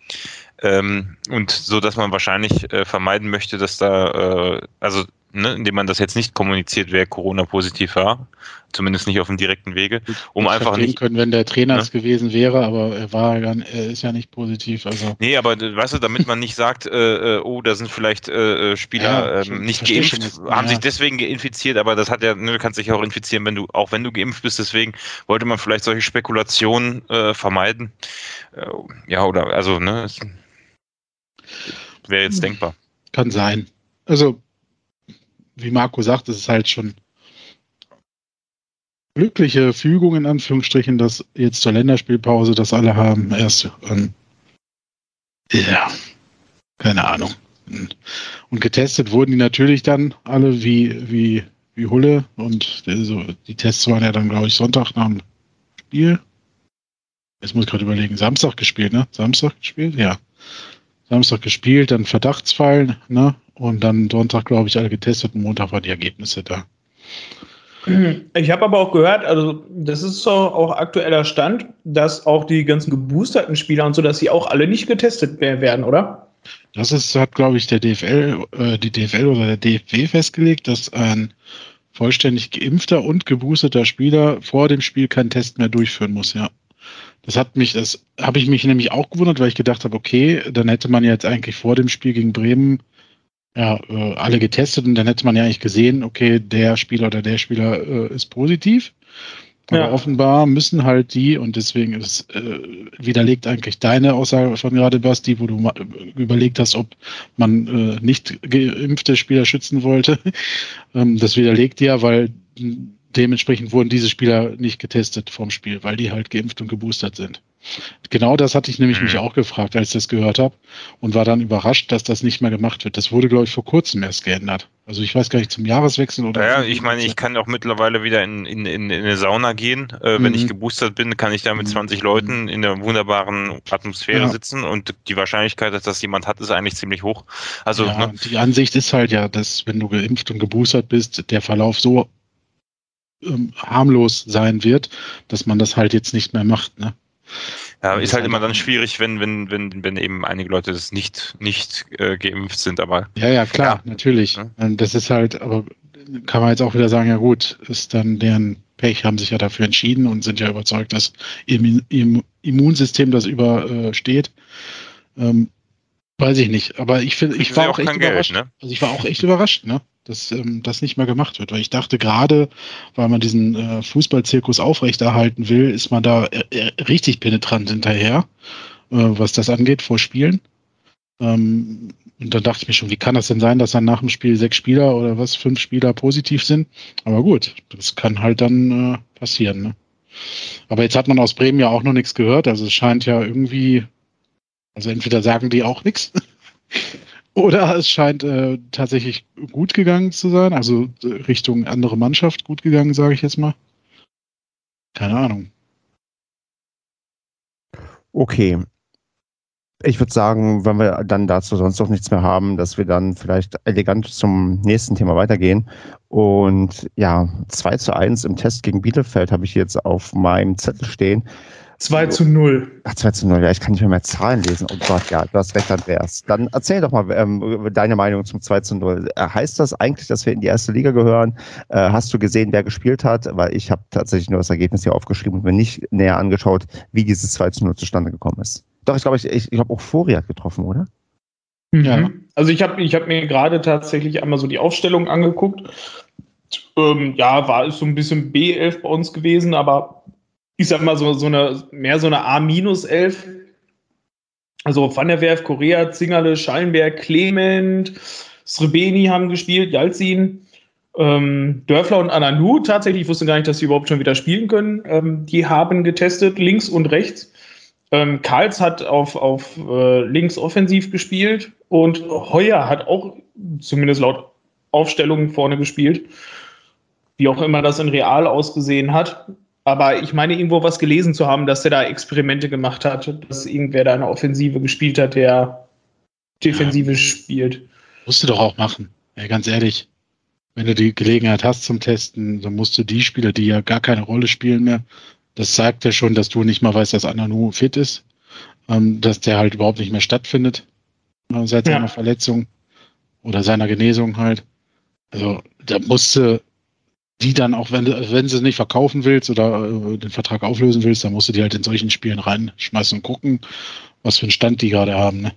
Ähm, und so, dass man wahrscheinlich äh, vermeiden möchte, dass da, äh, also ne, indem man das jetzt nicht kommuniziert, wer Corona-positiv war, zumindest nicht auf dem direkten Wege, um einfach nicht können, wenn der Trainer ne? es gewesen wäre, aber er war ja, er ist ja nicht positiv. Also nee, aber weißt du, damit man nicht sagt, äh, äh oh, da sind vielleicht äh, äh Spieler ja, äh, nicht geimpft, schon, haben ja. sich deswegen infiziert, aber das hat ja, ne, du kannst dich auch infizieren, wenn du auch wenn du geimpft bist. Deswegen wollte man vielleicht solche Spekulationen äh, vermeiden. ja, oder also ne. Wäre jetzt hm. denkbar. Kann sein. Also, wie Marco sagt, es ist halt schon glückliche Fügung in Anführungsstrichen, dass jetzt zur Länderspielpause das alle haben. Erst ähm, ja, keine Ahnung. Und getestet wurden die natürlich dann alle wie, wie, wie Hulle. Und also, die Tests waren ja dann, glaube ich, Sonntag nach dem Spiel. Jetzt muss ich gerade überlegen, Samstag gespielt, ne? Samstag gespielt? Ja. Samstag gespielt, dann Verdachtsfall, ne? Und dann Sonntag, glaube ich, alle getestet und Montag waren die Ergebnisse da. Ich habe aber auch gehört, also das ist auch aktueller Stand, dass auch die ganzen geboosterten Spieler und so, dass sie auch alle nicht getestet werden, oder? Das ist, hat, glaube ich, der DFL, äh, die DFL oder der DFW festgelegt, dass ein vollständig geimpfter und geboosterter Spieler vor dem Spiel keinen Test mehr durchführen muss, ja. Das hat mich, das habe ich mich nämlich auch gewundert, weil ich gedacht habe, okay, dann hätte man jetzt eigentlich vor dem Spiel gegen Bremen ja, äh, alle getestet und dann hätte man ja eigentlich gesehen, okay, der Spieler oder der Spieler äh, ist positiv. Aber ja. offenbar müssen halt die, und deswegen ist äh, widerlegt eigentlich deine Aussage von gerade, Basti, wo du überlegt hast, ob man äh, nicht geimpfte Spieler schützen wollte. *laughs* ähm, das widerlegt ja, weil dementsprechend wurden diese Spieler nicht getestet vom Spiel, weil die halt geimpft und geboostert sind. Genau das hatte ich nämlich mhm. mich auch gefragt, als ich das gehört habe und war dann überrascht, dass das nicht mehr gemacht wird. Das wurde, glaube ich, vor kurzem erst geändert. Also ich weiß gar nicht, zum Jahreswechsel oder. Ja, ich meine, ich kann auch mittlerweile wieder in, in, in, in eine Sauna gehen. Äh, mhm. Wenn ich geboostert bin, kann ich da mit 20 mhm. Leuten in der wunderbaren Atmosphäre ja. sitzen und die Wahrscheinlichkeit, dass das jemand hat, ist eigentlich ziemlich hoch. Also ja, ne? die Ansicht ist halt ja, dass wenn du geimpft und geboostert bist, der Verlauf so ähm, harmlos sein wird, dass man das halt jetzt nicht mehr macht. Ne? Ja, ist halt immer dann schwierig, wenn, wenn, wenn, wenn eben einige Leute das nicht, nicht äh, geimpft sind, aber. Ja, ja, klar, ja. natürlich. Ja. Das ist halt, aber kann man jetzt auch wieder sagen, ja gut, ist dann deren Pech, haben sich ja dafür entschieden und sind ja überzeugt, dass ihr Immunsystem das übersteht. Ähm, weiß ich nicht, aber ich finde, ich war auch, echt überrascht. Geld, ne? Also ich war auch echt überrascht, ne? dass ähm, das nicht mehr gemacht wird. Weil ich dachte, gerade weil man diesen äh, Fußballzirkus aufrechterhalten will, ist man da äh, äh, richtig penetrant hinterher, äh, was das angeht, vor Spielen. Ähm, und dann dachte ich mir schon, wie kann das denn sein, dass dann nach dem Spiel sechs Spieler oder was, fünf Spieler positiv sind? Aber gut, das kann halt dann äh, passieren. Ne? Aber jetzt hat man aus Bremen ja auch noch nichts gehört. Also es scheint ja irgendwie, also entweder sagen die auch nichts *laughs* oder es scheint äh, tatsächlich gut gegangen zu sein, also äh, Richtung andere Mannschaft gut gegangen, sage ich jetzt mal. Keine Ahnung. Okay. Ich würde sagen, wenn wir dann dazu sonst noch nichts mehr haben, dass wir dann vielleicht elegant zum nächsten Thema weitergehen. Und ja, 2 zu 1 im Test gegen Bielefeld habe ich jetzt auf meinem Zettel stehen. 2 zu 0. Ach, 2 zu 0, ja, ich kann nicht mehr, mehr Zahlen lesen. Oh Gott, ja, du hast recht, Andreas. Dann erzähl doch mal ähm, deine Meinung zum 2 zu 0. Äh, heißt das eigentlich, dass wir in die erste Liga gehören? Äh, hast du gesehen, wer gespielt hat? Weil ich habe tatsächlich nur das Ergebnis hier aufgeschrieben und mir nicht näher angeschaut, wie dieses 2 zu 0 zustande gekommen ist. Doch, ich glaube, ich, ich, ich habe auch Fori hat getroffen, oder? Mhm. Ja. Also ich habe ich hab mir gerade tatsächlich einmal so die Aufstellung angeguckt. Ähm, ja, war es so ein bisschen B11 bei uns gewesen, aber ich sag mal, so, so eine, mehr so eine A-11. Also Van der Werf, Korea, Zingerle, Schallenberg, Clement, Srebeni haben gespielt, Jalzin, ähm, Dörfler und Ananu. Tatsächlich, ich wusste gar nicht, dass sie überhaupt schon wieder spielen können. Ähm, die haben getestet, links und rechts. Ähm, Karls hat auf, auf äh, links offensiv gespielt und Heuer hat auch zumindest laut Aufstellungen vorne gespielt. Wie auch immer das in Real ausgesehen hat. Aber ich meine, irgendwo was gelesen zu haben, dass er da Experimente gemacht hat, dass irgendwer da eine Offensive gespielt hat, der Defensive ja. spielt. Musst du doch auch machen. Ja, ganz ehrlich. Wenn du die Gelegenheit hast zum Testen, dann musst du die Spieler, die ja gar keine Rolle spielen mehr, das zeigt ja schon, dass du nicht mal weißt, dass Ananu fit ist, ähm, dass der halt überhaupt nicht mehr stattfindet äh, seit seiner ja. Verletzung oder seiner Genesung halt. Also da musste die dann auch, wenn, wenn sie es nicht verkaufen willst oder äh, den Vertrag auflösen willst, dann musst du die halt in solchen Spielen reinschmeißen und gucken, was für einen Stand die gerade haben. Ne?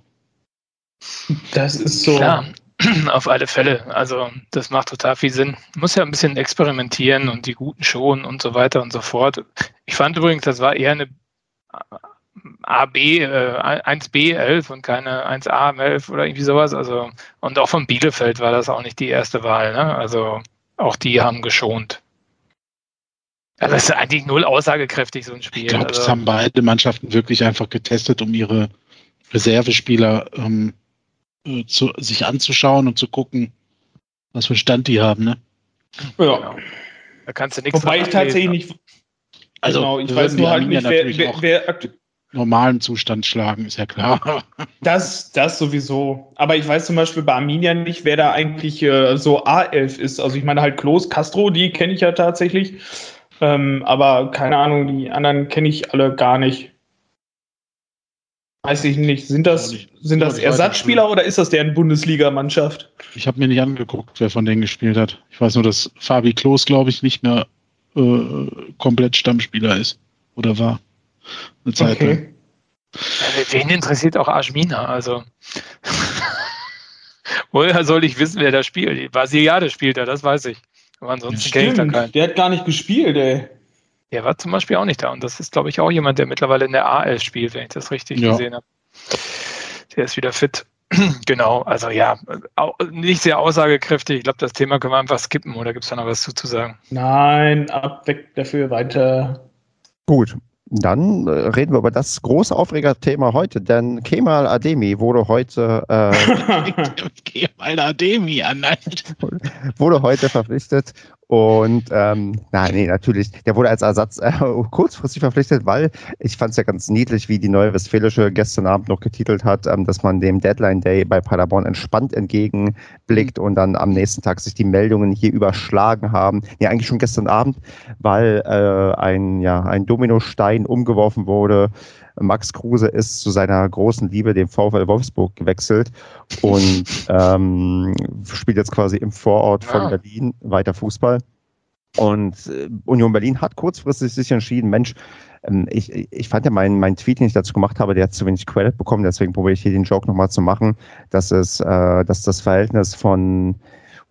Das ist so. Klar, *clears throat* auf alle Fälle. Also das macht total viel Sinn. Muss ja ein bisschen experimentieren und die Guten schonen und so weiter und so fort. Ich fand übrigens, das war eher eine AB, äh, 1B 11 und keine 1A 11 oder irgendwie sowas. Also, und auch von Bielefeld war das auch nicht die erste Wahl. Ne? Also auch die haben geschont. Also das ist eigentlich null aussagekräftig, so ein Spiel. Ich glaube, also, das haben beide Mannschaften wirklich einfach getestet, um ihre Reservespieler ähm, äh, zu, sich anzuschauen und zu gucken, was für Stand die haben. Ne? Ja. Genau. Da kannst du nichts Wobei ich tatsächlich nicht. Also, genau, ich weiß nur halt nicht, wer, wer, wer aktuell normalen Zustand schlagen, ist ja klar. *laughs* Das, das sowieso. Aber ich weiß zum Beispiel bei Arminia nicht, wer da eigentlich äh, so A11 ist. Also ich meine halt Klos, Castro, die kenne ich ja tatsächlich. Ähm, aber keine Ahnung, die anderen kenne ich alle gar nicht. Weiß ich nicht. Sind das, sind das Ersatzspieler oder ist das deren Bundesligamannschaft? Ich habe mir nicht angeguckt, wer von denen gespielt hat. Ich weiß nur, dass Fabi Klos, glaube ich, nicht mehr äh, komplett Stammspieler ist. Oder war. Eine Zeit okay. Wen interessiert auch Arschmina? Also. *laughs* Woher soll ich wissen, wer da spielt? Brasiliade spielt er, das weiß ich. Aber ansonsten kenne ich da keinen. Der hat gar nicht gespielt, ey. Der war zum Beispiel auch nicht da. Und das ist, glaube ich, auch jemand, der mittlerweile in der AL spielt, wenn ich das richtig ja. gesehen habe. Der ist wieder fit. *clears throat* genau, also ja, nicht sehr aussagekräftig. Ich glaube, das Thema können wir einfach skippen oder gibt es da noch was zu sagen? Nein, ab weg dafür weiter. Gut, dann äh, reden wir über das große Aufregerthema heute, denn Kemal Ademi wurde heute äh, *laughs* Kemal Ademi an, *laughs* wurde heute verpflichtet und ähm, nein, nee, natürlich, der wurde als Ersatz äh, *laughs* kurzfristig verpflichtet, weil ich fand es ja ganz niedlich, wie die neue Westfälische gestern Abend noch getitelt hat, ähm, dass man dem Deadline Day bei Paderborn entspannt entgegenblickt und dann am nächsten Tag sich die Meldungen hier überschlagen haben. Ja, eigentlich schon gestern Abend, weil äh, ein, ja, ein Dominostein umgeworfen wurde. Max Kruse ist zu seiner großen Liebe, dem VfL Wolfsburg, gewechselt und *laughs* ähm, spielt jetzt quasi im Vorort von ja. Berlin weiter Fußball. Und äh, Union Berlin hat kurzfristig sich entschieden, Mensch, ähm, ich, ich fand ja meinen mein Tweet, den ich dazu gemacht habe, der hat zu wenig Credit bekommen, deswegen probiere ich hier den Joke nochmal zu machen, dass es, äh, dass das Verhältnis von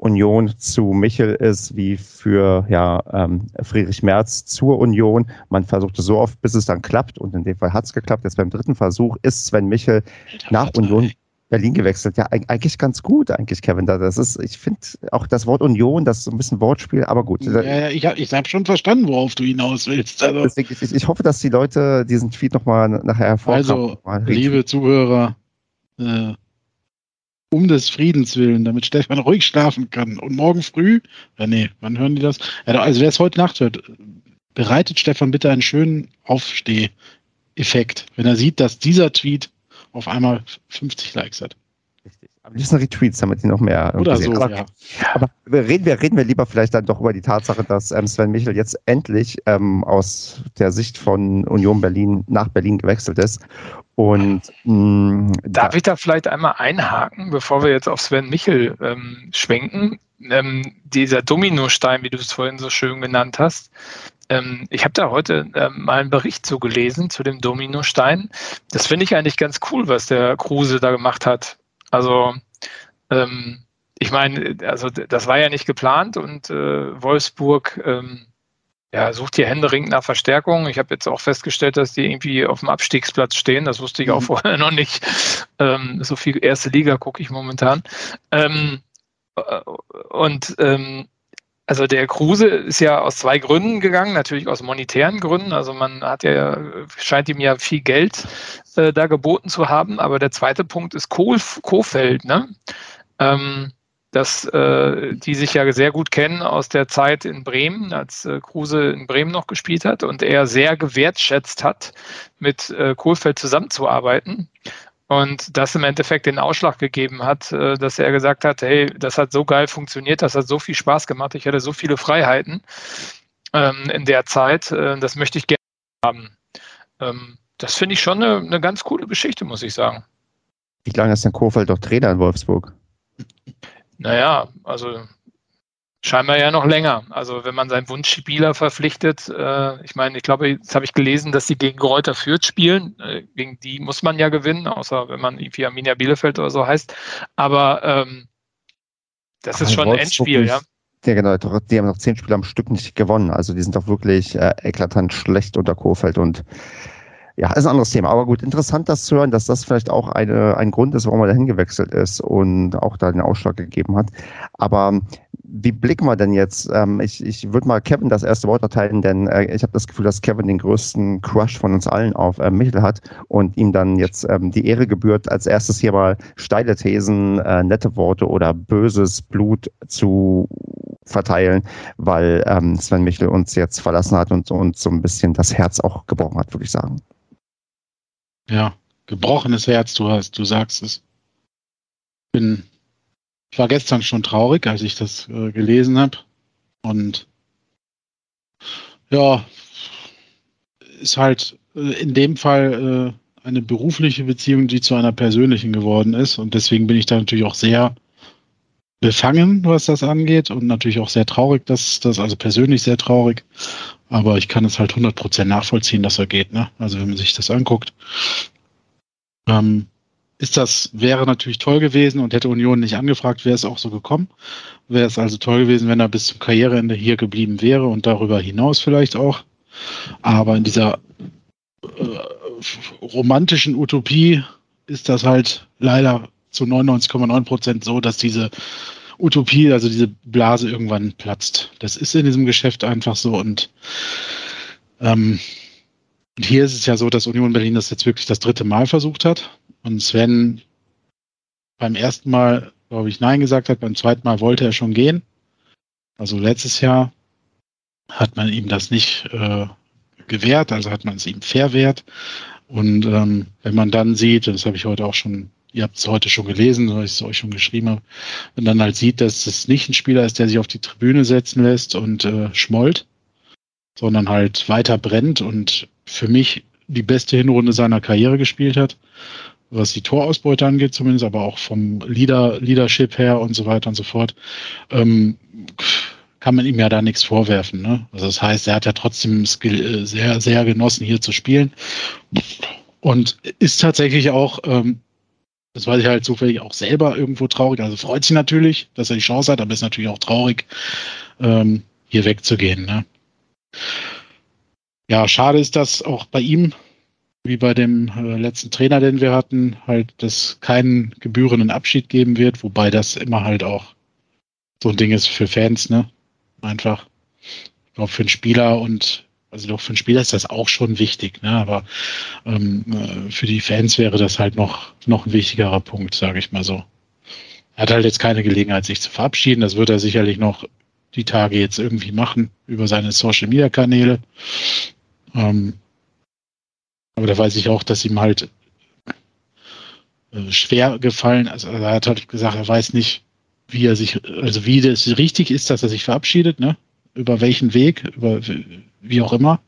Union zu Michel ist wie für ja, ähm, Friedrich Merz zur Union. Man versuchte so oft, bis es dann klappt und in dem Fall hat es geklappt. Jetzt beim dritten Versuch ist Sven Michel nach Union Berlin gewechselt. Ja, eigentlich ganz gut, eigentlich, Kevin. Das ist, ich finde auch das Wort Union, das ist so ein bisschen Wortspiel, aber gut. Ja, ja ich habe ich hab schon verstanden, worauf du hinaus willst. Also. Deswegen, ich, ich, hoffe, dass die Leute diesen Tweet nochmal nachher hervorkramen. Also, liebe Zuhörer, äh, um des Friedens willen, damit Stefan ruhig schlafen kann. Und morgen früh, ja nee, wann hören die das? Also wer es heute Nacht hört, bereitet Stefan bitte einen schönen Aufsteh-Effekt, wenn er sieht, dass dieser Tweet auf einmal 50 Likes hat. Am liebsten Retweets, damit die noch mehr. Oder so, aber, ja. aber reden, wir, reden wir lieber vielleicht dann doch über die Tatsache, dass ähm, Sven Michel jetzt endlich ähm, aus der Sicht von Union Berlin nach Berlin gewechselt ist. Und mh, mm, darf da, ich da vielleicht einmal einhaken, bevor wir jetzt auf Sven Michel ähm, schwenken? Ähm, dieser Dominostein, wie du es vorhin so schön genannt hast, ähm, ich habe da heute ähm, mal einen Bericht zu gelesen zu dem Dominostein. Das finde ich eigentlich ganz cool, was der Kruse da gemacht hat. Also ähm, ich meine, also das war ja nicht geplant und äh, Wolfsburg ähm, ja, sucht hier händeringend nach Verstärkung. Ich habe jetzt auch festgestellt, dass die irgendwie auf dem Abstiegsplatz stehen. Das wusste ich auch mhm. vorher *laughs* noch nicht. Ähm, so viel erste Liga gucke ich momentan. Ähm, äh, und ähm, also der Kruse ist ja aus zwei Gründen gegangen, natürlich aus monetären Gründen. Also man hat ja, scheint ihm ja viel Geld äh, da geboten zu haben. Aber der zweite Punkt ist Kohl, Kofeld, ne? Ähm, dass äh, die sich ja sehr gut kennen aus der Zeit in Bremen, als äh, Kruse in Bremen noch gespielt hat und er sehr gewertschätzt hat, mit äh, Kohlfeld zusammenzuarbeiten. Und das im Endeffekt den Ausschlag gegeben hat, äh, dass er gesagt hat, hey, das hat so geil funktioniert, das hat so viel Spaß gemacht, ich hatte so viele Freiheiten ähm, in der Zeit, äh, das möchte ich gerne haben. Ähm, das finde ich schon eine, eine, ganz coole Geschichte, muss ich sagen. Wie lange ist denn Kofeld doch Trainer in Wolfsburg? Naja, also scheinbar ja noch länger. Also wenn man seinen Wunschspieler verpflichtet, äh, ich meine, ich glaube, jetzt habe ich gelesen, dass sie gegen Reuter Fürth spielen. Äh, gegen die muss man ja gewinnen, außer wenn man irgendwie Arminia Bielefeld oder so heißt. Aber ähm, das ist schon ein Endspiel, ja. Ja, genau. Die haben noch zehn Spiele am Stück nicht gewonnen. Also die sind doch wirklich äh, eklatant schlecht unter Kofeld und ja, ist ein anderes Thema. Aber gut, interessant das zu hören, dass das vielleicht auch eine, ein Grund ist, warum er dahin gewechselt ist und auch da den Ausschlag gegeben hat. Aber wie blicken wir denn jetzt? Ähm, ich ich würde mal Kevin das erste Wort erteilen, denn äh, ich habe das Gefühl, dass Kevin den größten Crush von uns allen auf äh, Michel hat und ihm dann jetzt ähm, die Ehre gebührt, als erstes hier mal steile Thesen, äh, nette Worte oder böses Blut zu verteilen, weil ähm, Sven Michel uns jetzt verlassen hat und uns so ein bisschen das Herz auch gebrochen hat, würde ich sagen. Ja, gebrochenes Herz, du hast, du sagst es. Bin, ich war gestern schon traurig, als ich das äh, gelesen habe. Und ja, ist halt äh, in dem Fall äh, eine berufliche Beziehung, die zu einer persönlichen geworden ist. Und deswegen bin ich da natürlich auch sehr befangen, was das angeht. Und natürlich auch sehr traurig, dass das, also persönlich sehr traurig. Aber ich kann es halt 100% nachvollziehen, dass er geht. Ne? Also wenn man sich das anguckt, ähm, ist das, wäre natürlich toll gewesen und hätte Union nicht angefragt, wäre es auch so gekommen. Wäre es also toll gewesen, wenn er bis zum Karriereende hier geblieben wäre und darüber hinaus vielleicht auch. Aber in dieser äh, romantischen Utopie ist das halt leider zu 99,9% so, dass diese Utopie, also diese Blase irgendwann platzt. Das ist in diesem Geschäft einfach so und ähm, hier ist es ja so, dass Union Berlin das jetzt wirklich das dritte Mal versucht hat und Sven beim ersten Mal, glaube ich, Nein gesagt hat, beim zweiten Mal wollte er schon gehen. Also letztes Jahr hat man ihm das nicht äh, gewährt, also hat man es ihm verwehrt. Und ähm, wenn man dann sieht, das habe ich heute auch schon ihr habt es heute schon gelesen, weil ich es euch schon geschrieben habe, wenn dann halt sieht, dass es nicht ein Spieler ist, der sich auf die Tribüne setzen lässt und äh, schmollt, sondern halt weiter brennt und für mich die beste Hinrunde seiner Karriere gespielt hat, was die Torausbeute angeht zumindest, aber auch vom Leader, Leadership her und so weiter und so fort, ähm, kann man ihm ja da nichts vorwerfen. Ne? Also das heißt, er hat ja trotzdem äh, sehr, sehr genossen, hier zu spielen und ist tatsächlich auch ähm, das weiß ich halt zufällig auch selber irgendwo traurig. Also freut sich natürlich, dass er die Chance hat, aber ist natürlich auch traurig, ähm, hier wegzugehen. Ne? Ja, schade ist das auch bei ihm, wie bei dem äh, letzten Trainer, den wir hatten, halt, dass keinen gebührenden Abschied geben wird, wobei das immer halt auch so ein Ding ist für Fans, ne? Einfach. Ich glaube, für einen Spieler und also doch für einen Spieler ist das auch schon wichtig, ne? aber ähm, äh, für die Fans wäre das halt noch, noch ein wichtigerer Punkt, sage ich mal so. Er hat halt jetzt keine Gelegenheit, sich zu verabschieden. Das wird er sicherlich noch die Tage jetzt irgendwie machen über seine Social Media Kanäle. Ähm, aber da weiß ich auch, dass ihm halt äh, schwer gefallen. Also er hat halt gesagt, er weiß nicht, wie er sich, also wie das richtig ist, dass er sich verabschiedet, ne? Über welchen Weg, über wie auch immer.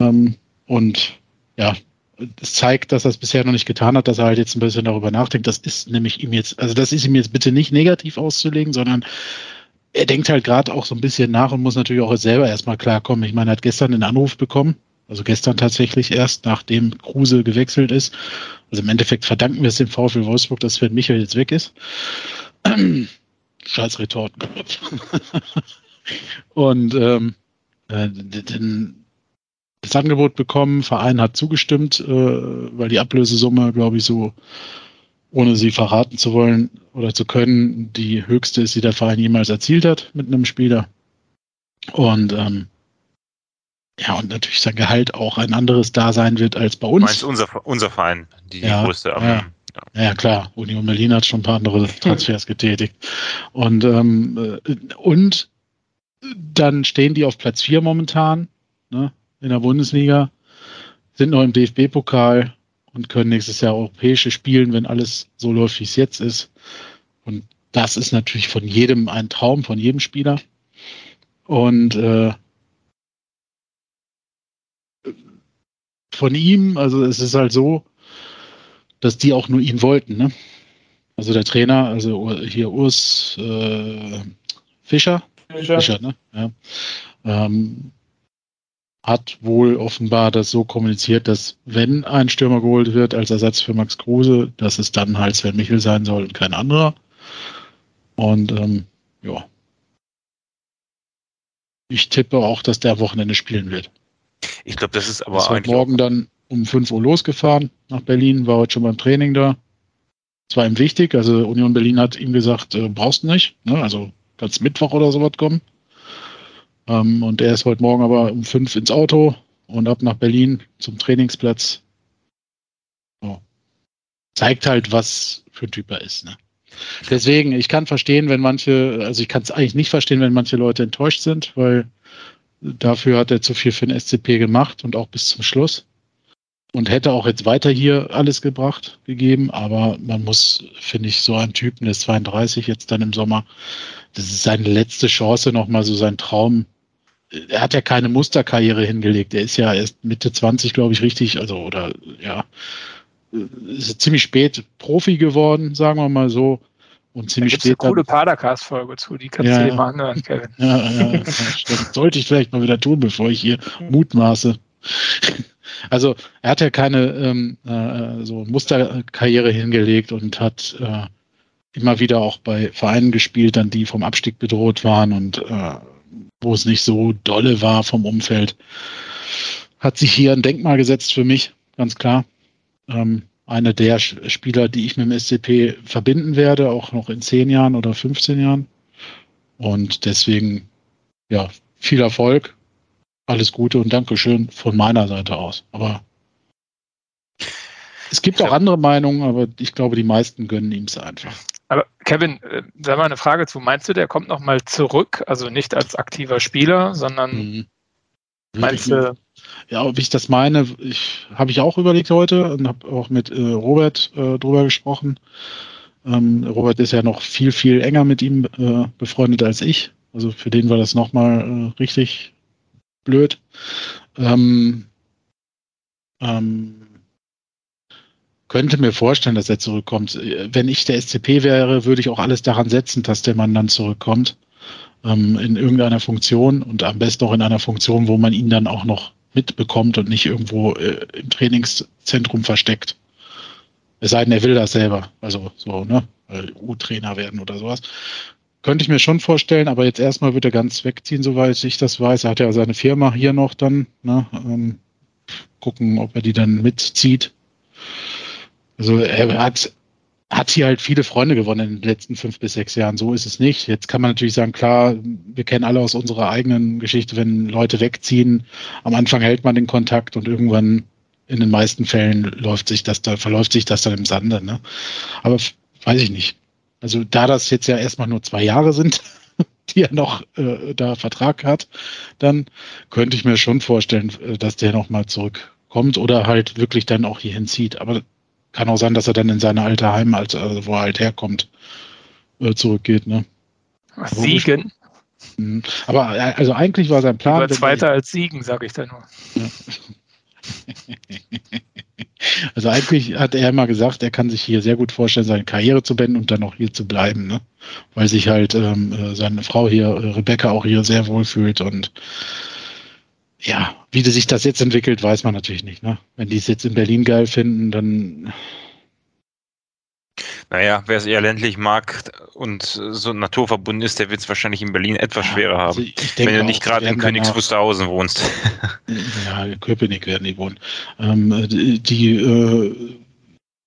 Ähm, und ja, es zeigt, dass er es bisher noch nicht getan hat, dass er halt jetzt ein bisschen darüber nachdenkt. Das ist nämlich ihm jetzt, also das ist ihm jetzt bitte nicht negativ auszulegen, sondern er denkt halt gerade auch so ein bisschen nach und muss natürlich auch selber erstmal klarkommen. Ich meine, er hat gestern einen Anruf bekommen, also gestern tatsächlich erst, nachdem Kruse gewechselt ist. Also im Endeffekt verdanken wir es dem VfL Wolfsburg, dass Sven Michael jetzt weg ist. *clears throat* Scheiß Retorten. Und ähm, äh, den, das Angebot bekommen, Verein hat zugestimmt, äh, weil die Ablösesumme, glaube ich, so, ohne sie verraten zu wollen oder zu können, die höchste ist, die der Verein jemals erzielt hat mit einem Spieler. Und ähm, ja, und natürlich sein Gehalt auch ein anderes da sein wird als bei uns. Du meinst unser, unser Verein, die, ja, größte. Aber, ja. Ja. ja, klar. Union Berlin hat schon ein paar andere *laughs* Transfers getätigt. Und, ähm, äh, und dann stehen die auf Platz 4 momentan ne, in der Bundesliga, sind noch im DFB-Pokal und können nächstes Jahr europäische spielen, wenn alles so läuft, wie es jetzt ist. Und das ist natürlich von jedem ein Traum, von jedem Spieler. Und äh, von ihm, also es ist halt so, dass die auch nur ihn wollten. Ne? Also der Trainer, also hier Urs, äh, Fischer? Fischer, Fischer ne? Ja. Ähm, hat wohl offenbar das so kommuniziert, dass wenn ein Stürmer geholt wird als Ersatz für Max Kruse, dass es dann halt Sven Michel sein soll und kein anderer. Und ähm, ja. Ich tippe auch, dass der Wochenende spielen wird. Ich glaube, das ist aber ist heute Morgen dann um 5 Uhr losgefahren nach Berlin, war heute schon beim Training da. Es war ihm wichtig, also Union Berlin hat ihm gesagt, äh, brauchst du nicht, ne? also kannst Mittwoch oder sowas kommen. Ähm, und er ist heute Morgen aber um 5 ins Auto und ab nach Berlin zum Trainingsplatz. So. Zeigt halt, was für ein Typ er ist. Ne? Deswegen, ich kann verstehen, wenn manche, also ich kann es eigentlich nicht verstehen, wenn manche Leute enttäuscht sind, weil dafür hat er zu viel für den SCP gemacht und auch bis zum Schluss. Und hätte auch jetzt weiter hier alles gebracht, gegeben, aber man muss, finde ich, so einen Typen, der ist 32 jetzt dann im Sommer, das ist seine letzte Chance, nochmal so sein Traum. Er hat ja keine Musterkarriere hingelegt. Er ist ja erst Mitte 20, glaube ich, richtig, also, oder, ja, ist ziemlich spät Profi geworden, sagen wir mal so. Und ziemlich da spät. eine coole Padercast-Folge zu, die kannst ja, du dir mal anhören, Kevin. Ja, ja, das sollte ich vielleicht mal wieder tun, bevor ich hier mutmaße. *laughs* Also er hat ja keine ähm, äh, so Musterkarriere hingelegt und hat äh, immer wieder auch bei Vereinen gespielt, dann die vom Abstieg bedroht waren und äh, wo es nicht so dolle war vom Umfeld. Hat sich hier ein Denkmal gesetzt für mich, ganz klar. Ähm, einer der Spieler, die ich mit dem SCP verbinden werde, auch noch in 10 Jahren oder 15 Jahren. Und deswegen, ja, viel Erfolg, alles Gute und Dankeschön von meiner Seite aus. Aber es gibt auch andere Meinungen, aber ich glaube, die meisten gönnen ihm es einfach. Aber Kevin, äh, da mal eine Frage zu. Meinst du, der kommt nochmal zurück? Also nicht als aktiver Spieler, sondern mhm. meinst du, ja, ob ich das meine, ich habe ich auch überlegt heute und habe auch mit äh, Robert äh, drüber gesprochen. Ähm, Robert ist ja noch viel, viel enger mit ihm äh, befreundet als ich. Also für den war das nochmal äh, richtig blöd. Ähm, ähm, könnte mir vorstellen, dass er zurückkommt. Wenn ich der SCP wäre, würde ich auch alles daran setzen, dass der Mann dann zurückkommt. Ähm, in irgendeiner Funktion und am besten auch in einer Funktion, wo man ihn dann auch noch mitbekommt und nicht irgendwo äh, im Trainingszentrum versteckt. Es sei denn, er will das selber. Also so, ne? U-Trainer werden oder sowas. Könnte ich mir schon vorstellen, aber jetzt erstmal wird er ganz wegziehen, soweit ich das weiß. Er hat ja seine Firma hier noch dann. Ne? Ähm, gucken, ob er die dann mitzieht. Also er hat hat hier halt viele Freunde gewonnen in den letzten fünf bis sechs Jahren. So ist es nicht. Jetzt kann man natürlich sagen, klar, wir kennen alle aus unserer eigenen Geschichte, wenn Leute wegziehen, am Anfang hält man den Kontakt und irgendwann in den meisten Fällen läuft sich das da, verläuft sich das dann im Sande. Ne? Aber weiß ich nicht. Also da das jetzt ja erstmal nur zwei Jahre sind, *laughs* die er noch äh, da Vertrag hat, dann könnte ich mir schon vorstellen, äh, dass der nochmal zurückkommt oder halt wirklich dann auch hier hinzieht. Aber kann auch sein, dass er dann in seine alte Heimat, also wo er halt herkommt, äh, zurückgeht. Ne? Siegen. Mhm. Aber äh, also eigentlich war sein Plan. Lieber Zweiter als Siegen, sage ich da nur. Ja. *laughs* Also eigentlich hat er immer gesagt, er kann sich hier sehr gut vorstellen, seine Karriere zu beenden und dann auch hier zu bleiben, ne? weil sich halt ähm, äh, seine Frau hier, Rebecca, auch hier sehr wohl fühlt und ja, wie sich das jetzt entwickelt, weiß man natürlich nicht. Ne? Wenn die es jetzt in Berlin geil finden, dann. Naja, wer es eher ländlich mag und so naturverbunden ist, der wird es wahrscheinlich in Berlin etwas ja, schwerer haben. Also wenn du nicht gerade in Königs Wusterhausen wohnst. Ja, in Köpenick werden die wohnen. Ähm, die, die äh,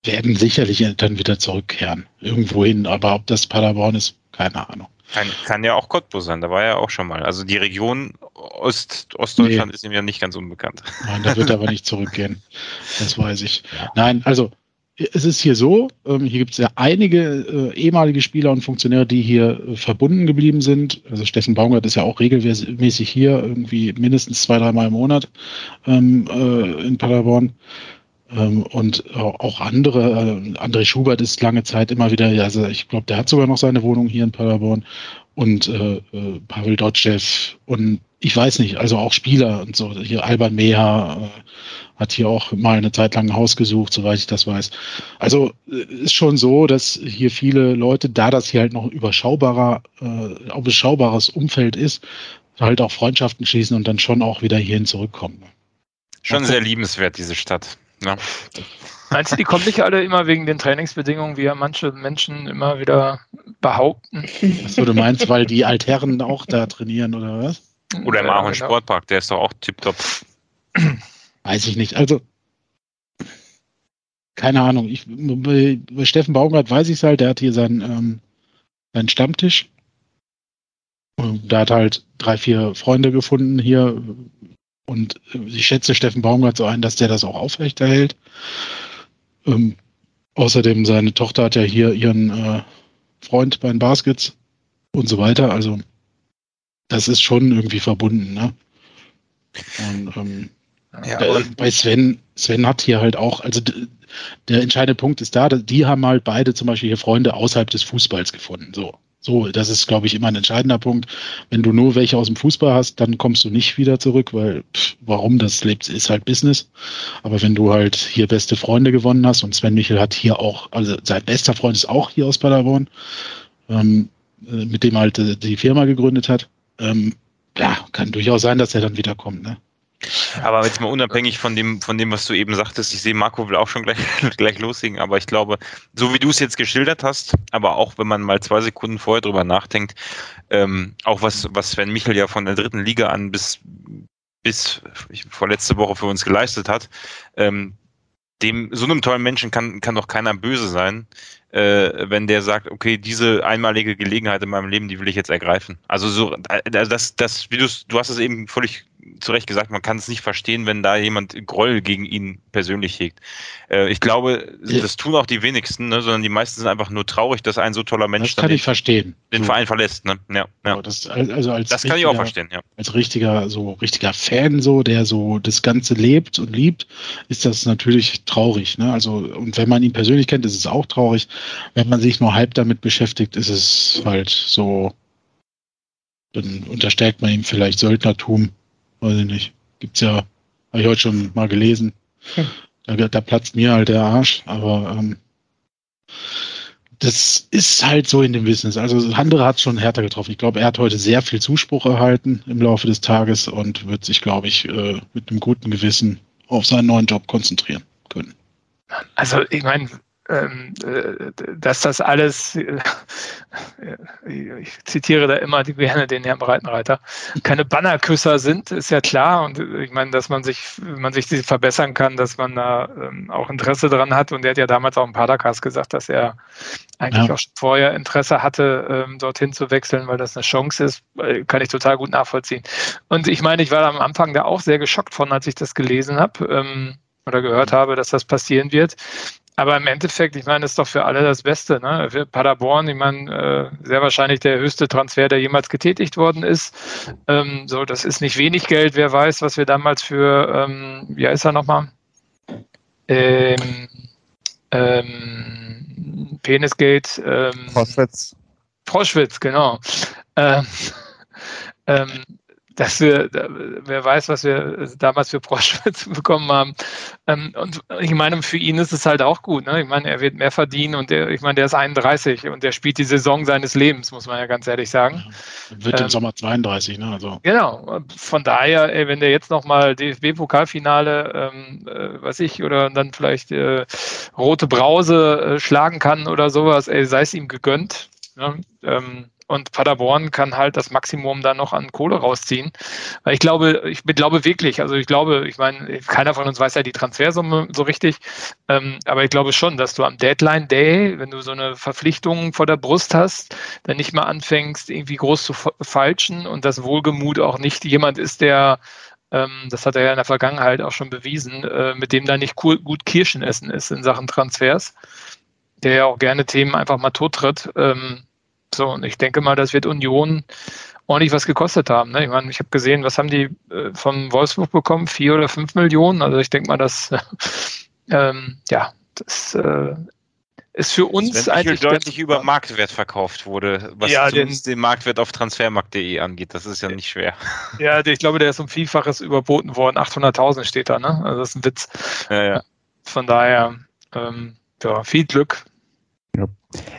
werden sicherlich dann wieder zurückkehren. Irgendwo hin. Aber ob das Paderborn ist, keine Ahnung. Kann, kann ja auch Cottbus sein, da war er auch schon mal. Also die Region Ost, Ostdeutschland nee. ist ihm ja nicht ganz unbekannt. Nein, da wird er aber nicht zurückgehen. Das weiß ich. Nein, also es ist hier so, ähm, hier gibt es ja einige äh, ehemalige Spieler und Funktionäre, die hier äh, verbunden geblieben sind. Also Steffen Baumgart ist ja auch regelmäßig hier, irgendwie mindestens zwei, dreimal im Monat ähm, äh, in Paderborn. Ähm, und auch andere, äh, André Schubert ist lange Zeit immer wieder, also ich glaube, der hat sogar noch seine Wohnung hier in Paderborn und äh, äh, Pavel Dotschew und ich weiß nicht, also auch Spieler und so. Hier Alban Meha äh, hat hier auch mal eine Zeit lang ein Haus gesucht, soweit ich das weiß. Also äh, ist schon so, dass hier viele Leute, da das hier halt noch überschaubarer, äh, auch beschaubares Umfeld ist, halt auch Freundschaften schließen und dann schon auch wieder hierhin zurückkommen. Schon sehr liebenswert, diese Stadt. Ja. Meinst du, die kommen nicht alle immer wegen den Trainingsbedingungen, wie ja manche Menschen immer wieder behaupten? Achso, du meinst, weil die Altherren auch da trainieren oder was? Oder im Ahorn genau. Sportpark, der ist doch auch tipptopp. Weiß ich nicht. Also, keine Ahnung. Ich, bei, bei Steffen Baumgart weiß ich es halt, der hat hier seinen, ähm, seinen Stammtisch. Und da hat halt drei, vier Freunde gefunden hier. Und ich schätze Steffen Baumgart so ein, dass der das auch aufrechterhält. Ähm, außerdem, seine Tochter hat ja hier ihren äh, Freund bei den Baskets und so weiter. Also, das ist schon irgendwie verbunden, ne? Und, ähm, ja, der, bei Sven, Sven hat hier halt auch, also der entscheidende Punkt ist da, die haben halt beide zum Beispiel hier Freunde außerhalb des Fußballs gefunden. So. So, das ist, glaube ich, immer ein entscheidender Punkt. Wenn du nur welche aus dem Fußball hast, dann kommst du nicht wieder zurück, weil pff, warum das lebt, ist halt Business. Aber wenn du halt hier beste Freunde gewonnen hast und Sven Michel hat hier auch, also sein bester Freund ist auch hier aus Paderborn, ähm, äh, mit dem halt äh, die Firma gegründet hat, ähm, ja, kann durchaus sein, dass er dann wiederkommt, ne? Aber jetzt mal unabhängig von dem, von dem, was du eben sagtest, ich sehe, Marco will auch schon gleich, *laughs* gleich loslegen, aber ich glaube, so wie du es jetzt geschildert hast, aber auch wenn man mal zwei Sekunden vorher drüber nachdenkt, ähm, auch was, was Sven Michel ja von der dritten Liga an bis, bis vorletzte Woche für uns geleistet hat, ähm, dem, so einem tollen Menschen kann, kann doch keiner böse sein, äh, wenn der sagt, okay, diese einmalige Gelegenheit in meinem Leben, die will ich jetzt ergreifen. Also so, äh, das, das, wie du, du hast es eben völlig zu Recht gesagt, man kann es nicht verstehen, wenn da jemand Groll gegen ihn persönlich hegt. Äh, ich glaube, ja. das tun auch die wenigsten, ne, sondern die meisten sind einfach nur traurig, dass ein so toller Mensch das kann ich verstehen. den so. Verein verlässt. Ne? Ja, ja. Das, also als das kann ich auch verstehen, ja. Als richtiger, so richtiger Fan, so, der so das Ganze lebt und liebt, ist das natürlich traurig. Ne? Also, und wenn man ihn persönlich kennt, ist es auch traurig. Wenn man sich nur halb damit beschäftigt, ist es halt so, dann unterstellt man ihm vielleicht Söldnertum weiß ich nicht. Gibt's ja, habe ich heute schon mal gelesen. Hm. Da, da, platzt mir halt der Arsch, aber ähm, das ist halt so in dem Business. Also andere hat schon härter getroffen. Ich glaube, er hat heute sehr viel Zuspruch erhalten im Laufe des Tages und wird sich, glaube ich, äh, mit einem guten Gewissen auf seinen neuen Job konzentrieren können. Also ich meine, dass das alles, äh, ich zitiere da immer gerne den Herrn Breitenreiter, keine Bannerküsser sind, ist ja klar. Und ich meine, dass man sich, man sich verbessern kann, dass man da ähm, auch Interesse dran hat. Und er hat ja damals auch im Padercast gesagt, dass er eigentlich ja. auch vorher Interesse hatte, ähm, dorthin zu wechseln, weil das eine Chance ist. Kann ich total gut nachvollziehen. Und ich meine, ich war am Anfang da auch sehr geschockt von, als ich das gelesen habe oder gehört habe, dass das passieren wird. Aber im Endeffekt, ich meine, das ist doch für alle das Beste. Ne? Für Paderborn, ich meine, äh, sehr wahrscheinlich der höchste Transfer, der jemals getätigt worden ist. Ähm, so, das ist nicht wenig Geld. Wer weiß, was wir damals für, ähm, wie heißt er nochmal? Ähm, ähm, Penisgate. Ähm, Proschwitz. Proschwitz, genau. Ähm, *laughs* ähm, dass wir, wer weiß, was wir damals für Proschwitz *laughs* bekommen haben. Ähm, und ich meine, für ihn ist es halt auch gut. Ne? Ich meine, er wird mehr verdienen und der, ich meine, der ist 31 und der spielt die Saison seines Lebens, muss man ja ganz ehrlich sagen. Ja, wird ähm, im Sommer 32, ne? Also. Genau. Von daher, ey, wenn der jetzt nochmal DFB-Pokalfinale, ähm, äh, was ich, oder dann vielleicht äh, rote Brause äh, schlagen kann oder sowas, ey, sei es ihm gegönnt. Ne? Ähm, und Paderborn kann halt das Maximum dann noch an Kohle rausziehen. Weil ich glaube, ich glaube wirklich, also ich glaube, ich meine, keiner von uns weiß ja die Transfersumme so richtig, ähm, aber ich glaube schon, dass du am Deadline Day, wenn du so eine Verpflichtung vor der Brust hast, dann nicht mal anfängst, irgendwie groß zu falschen und das Wohlgemut auch nicht jemand ist, der ähm, das hat er ja in der Vergangenheit auch schon bewiesen, äh, mit dem da nicht gut Kirschen essen ist in Sachen Transfers, der ja auch gerne Themen einfach mal tottritt. Ähm, so, und ich denke mal, das wird Union ordentlich was gekostet haben. Ne? Ich meine, ich habe gesehen, was haben die äh, von Wolfsburg bekommen? Vier oder fünf Millionen. Also ich denke mal, dass *laughs* ähm, ja, das äh, ist für uns eigentlich deutlich über Marktwert verkauft wurde, was ja, den, den, Marktwert auf transfermarkt.de angeht. Das ist ja nicht schwer. *laughs* Ja, ich glaube, der ist um Vielfaches überboten worden. 800.000 steht da, ne? Also das ist ein Witz. Ja, ja. Von daher, ähm, ja, viel Glück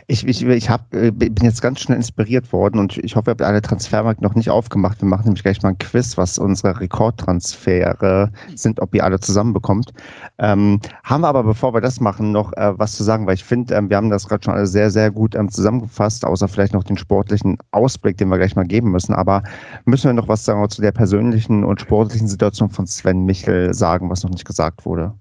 ich, ich, ich hab, äh, bin jetzt ganz schnell inspiriert worden und ich hoffe, ihr habt alle Transfermarkt noch nicht aufgemacht. Wir machen nämlich gleich mal ein Quiz, was unsere Rekordtransfere sind, ob ihr alle zusammenbekommt. Ähm, haben wir aber, bevor wir das machen, noch äh, was zu sagen, weil ich finde, ähm, wir haben das gerade schon alle sehr, sehr gut ähm, zusammengefasst, außer vielleicht noch den sportlichen Ausblick, den wir gleich mal geben müssen. Aber müssen wir noch was sagen zu der persönlichen und sportlichen Situation von Sven Michel sagen, was noch nicht gesagt wurde?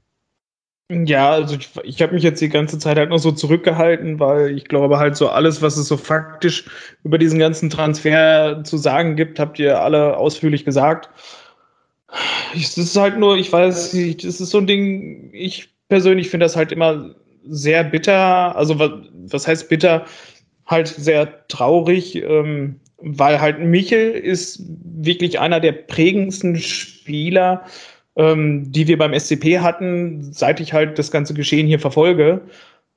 Ja, also ich, ich habe mich jetzt die ganze Zeit halt noch so zurückgehalten, weil ich glaube halt so alles, was es so faktisch über diesen ganzen Transfer zu sagen gibt, habt ihr alle ausführlich gesagt. Es ist halt nur, ich weiß nicht, das ist so ein Ding, ich persönlich finde das halt immer sehr bitter. Also was, was heißt bitter? Halt sehr traurig, ähm, weil halt Michel ist wirklich einer der prägendsten Spieler ähm, die wir beim SCP hatten, seit ich halt das ganze Geschehen hier verfolge.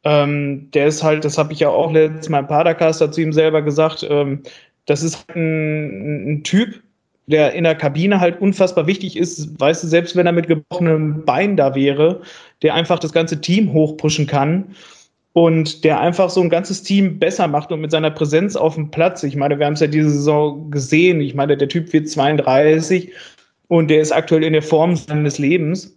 Ähm, der ist halt, das habe ich ja auch letztes Mal im Padercast dazu ihm selber gesagt, ähm, das ist ein, ein, Typ, der in der Kabine halt unfassbar wichtig ist, weißt du, selbst wenn er mit gebrochenem Bein da wäre, der einfach das ganze Team hochpushen kann und der einfach so ein ganzes Team besser macht und mit seiner Präsenz auf dem Platz. Ich meine, wir haben es ja diese Saison gesehen. Ich meine, der Typ wird 32 und der ist aktuell in der Form seines Lebens.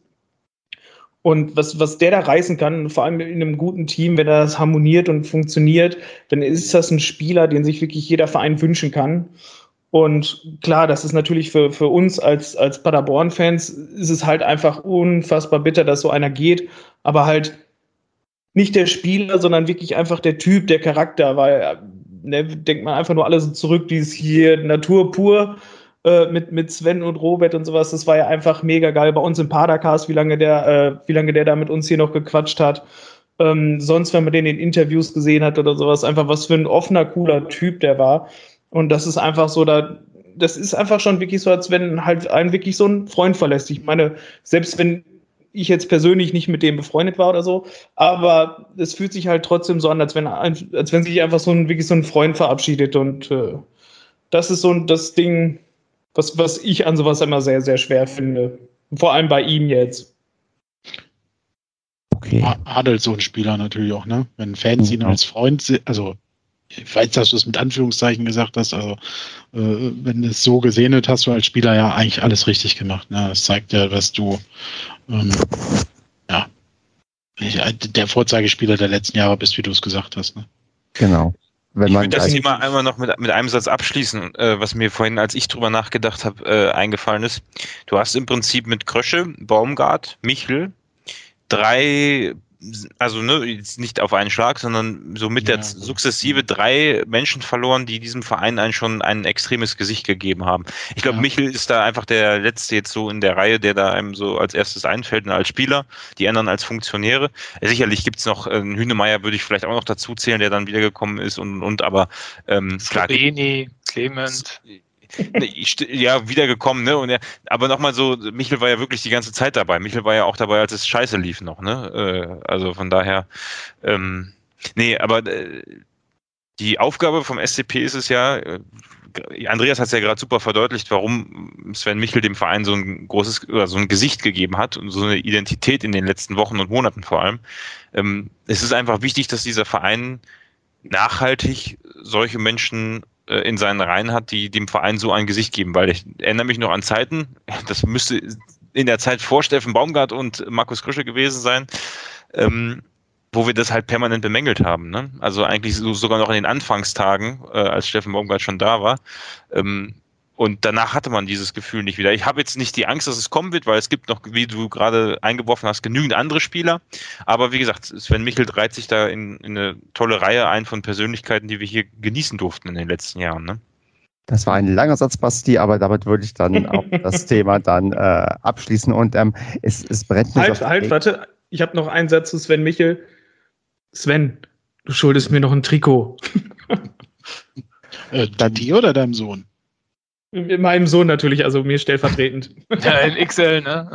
Und was, was der da reißen kann, vor allem in einem guten Team, wenn das harmoniert und funktioniert, dann ist das ein Spieler, den sich wirklich jeder Verein wünschen kann. Und klar, das ist natürlich für, für uns als, als Paderborn-Fans, ist es halt einfach unfassbar bitter, dass so einer geht, aber halt nicht der Spieler, sondern wirklich einfach der Typ, der Charakter, weil ne, denkt man einfach nur alles zurück, dieses hier Natur pur äh, mit, mit Sven und Robert und sowas. Das war ja einfach mega geil. Bei uns im Padercast, wie lange der, äh, wie lange der da mit uns hier noch gequatscht hat. Ähm, sonst, wenn man den in Interviews gesehen hat oder sowas, einfach was für ein offener, cooler Typ der war. Und das ist einfach so, da, das ist einfach schon wirklich so, als wenn halt einen wirklich so ein Freund verlässt. Ich meine, selbst wenn ich jetzt persönlich nicht mit dem befreundet war oder so, aber es fühlt sich halt trotzdem so an, als wenn, als wenn sich einfach so ein, wirklich so ein Freund verabschiedet und äh, das ist so das Ding, was, was ich an sowas immer sehr, sehr schwer finde. Vor allem bei ihm jetzt. Okay. Adelt so ein Spieler natürlich auch, ne? Wenn Fans mhm. ihn als Freund, sehen, also ich weiß, dass du es mit Anführungszeichen gesagt hast, also äh, wenn es so gesehen wird, hast du als Spieler ja eigentlich alles richtig gemacht. Ne? Das zeigt ja, dass du ähm, ja der Vorzeigespieler der letzten Jahre bist, wie du es gesagt hast. Ne? Genau. Ich würde das Thema einmal noch mit, mit einem Satz abschließen, äh, was mir vorhin, als ich drüber nachgedacht habe, äh, eingefallen ist. Du hast im Prinzip mit Krösche, Baumgart, Michel drei also ne, nicht auf einen Schlag, sondern so mit ja, der sukzessive drei Menschen verloren, die diesem Verein ein, schon ein extremes Gesicht gegeben haben. Ich glaube, ja. Michel ist da einfach der letzte jetzt so in der Reihe, der da einem so als erstes einfällt, als Spieler, die anderen als Funktionäre. Sicherlich gibt's noch, äh, Hühnemeier würde ich vielleicht auch noch dazu zählen, der dann wiedergekommen ist und, und aber ähm, klar. Beni, Clement. *laughs* Ja, wiedergekommen, ne? Und er, aber nochmal so, Michel war ja wirklich die ganze Zeit dabei. Michel war ja auch dabei, als es scheiße lief noch, ne? Äh, also von daher, ähm, nee, aber äh, die Aufgabe vom SCP ist es ja, äh, Andreas hat es ja gerade super verdeutlicht, warum Sven Michel dem Verein so ein großes oder so ein Gesicht gegeben hat und so eine Identität in den letzten Wochen und Monaten vor allem. Ähm, es ist einfach wichtig, dass dieser Verein nachhaltig solche Menschen äh, in seinen Reihen hat, die dem Verein so ein Gesicht geben, weil ich erinnere mich noch an Zeiten, das müsste in der Zeit vor Steffen Baumgart und Markus Krische gewesen sein, ähm, wo wir das halt permanent bemängelt haben. Ne? Also eigentlich so, sogar noch in den Anfangstagen, äh, als Steffen Baumgart schon da war, ähm, und danach hatte man dieses Gefühl nicht wieder. Ich habe jetzt nicht die Angst, dass es kommen wird, weil es gibt noch, wie du gerade eingeworfen hast, genügend andere Spieler. Aber wie gesagt, Sven Michel reiht sich da in, in eine tolle Reihe ein von Persönlichkeiten, die wir hier genießen durften in den letzten Jahren. Ne? Das war ein langer Satz, Basti, aber damit würde ich dann auch *laughs* das Thema dann äh, abschließen. Und ähm, es, es brennt mir Halt, halt, warte. Ich habe noch einen Satz zu Sven Michel. Sven, du schuldest mir noch ein Trikot. äh, dir oder deinem Sohn? Mit meinem Sohn natürlich, also mir stellvertretend. *laughs* Ja, in XL, ne?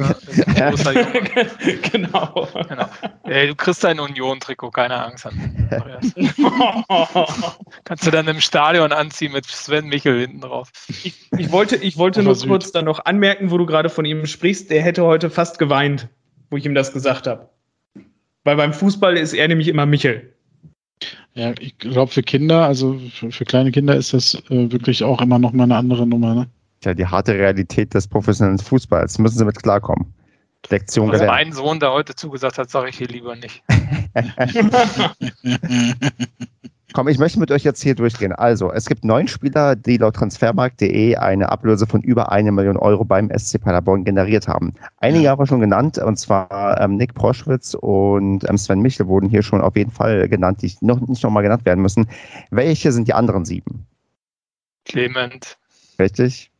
Ja, *laughs* genau. genau. Ey, du kriegst dein Union-Trikot, keine Angst. *laughs* Kannst du dann im Stadion anziehen mit Sven Michel hinten drauf. Ich, ich wollte, ich wollte nur Süd. kurz dann noch anmerken, wo du gerade von ihm sprichst, der hätte heute fast geweint, wo ich ihm das gesagt habe. Weil beim Fußball ist er nämlich immer Michel. Ja, ich glaube für Kinder, also für, für, kleine Kinder ist das äh, wirklich auch immer noch mal eine andere Nummer. Ne? Ja, die harte Realität des professionellen Fußballs. Müssen sie mit klarkommen. Lektion also mein Sohn, der heute zugesagt hat, sage ich hier lieber nicht. *laughs* *laughs* Komm, ich möchte mit euch jetzt hier durchgehen. Also, es gibt neun Spieler, die laut transfermarkt.de eine Ablöse von über eine Million Euro beim SC Paderborn generiert haben. Einige haben wir schon genannt, und zwar ähm, Nick Proschwitz und ähm, Sven Michel wurden hier schon auf jeden Fall genannt, die noch nicht nochmal genannt werden müssen. Welche sind die anderen sieben? Clement. Richtig.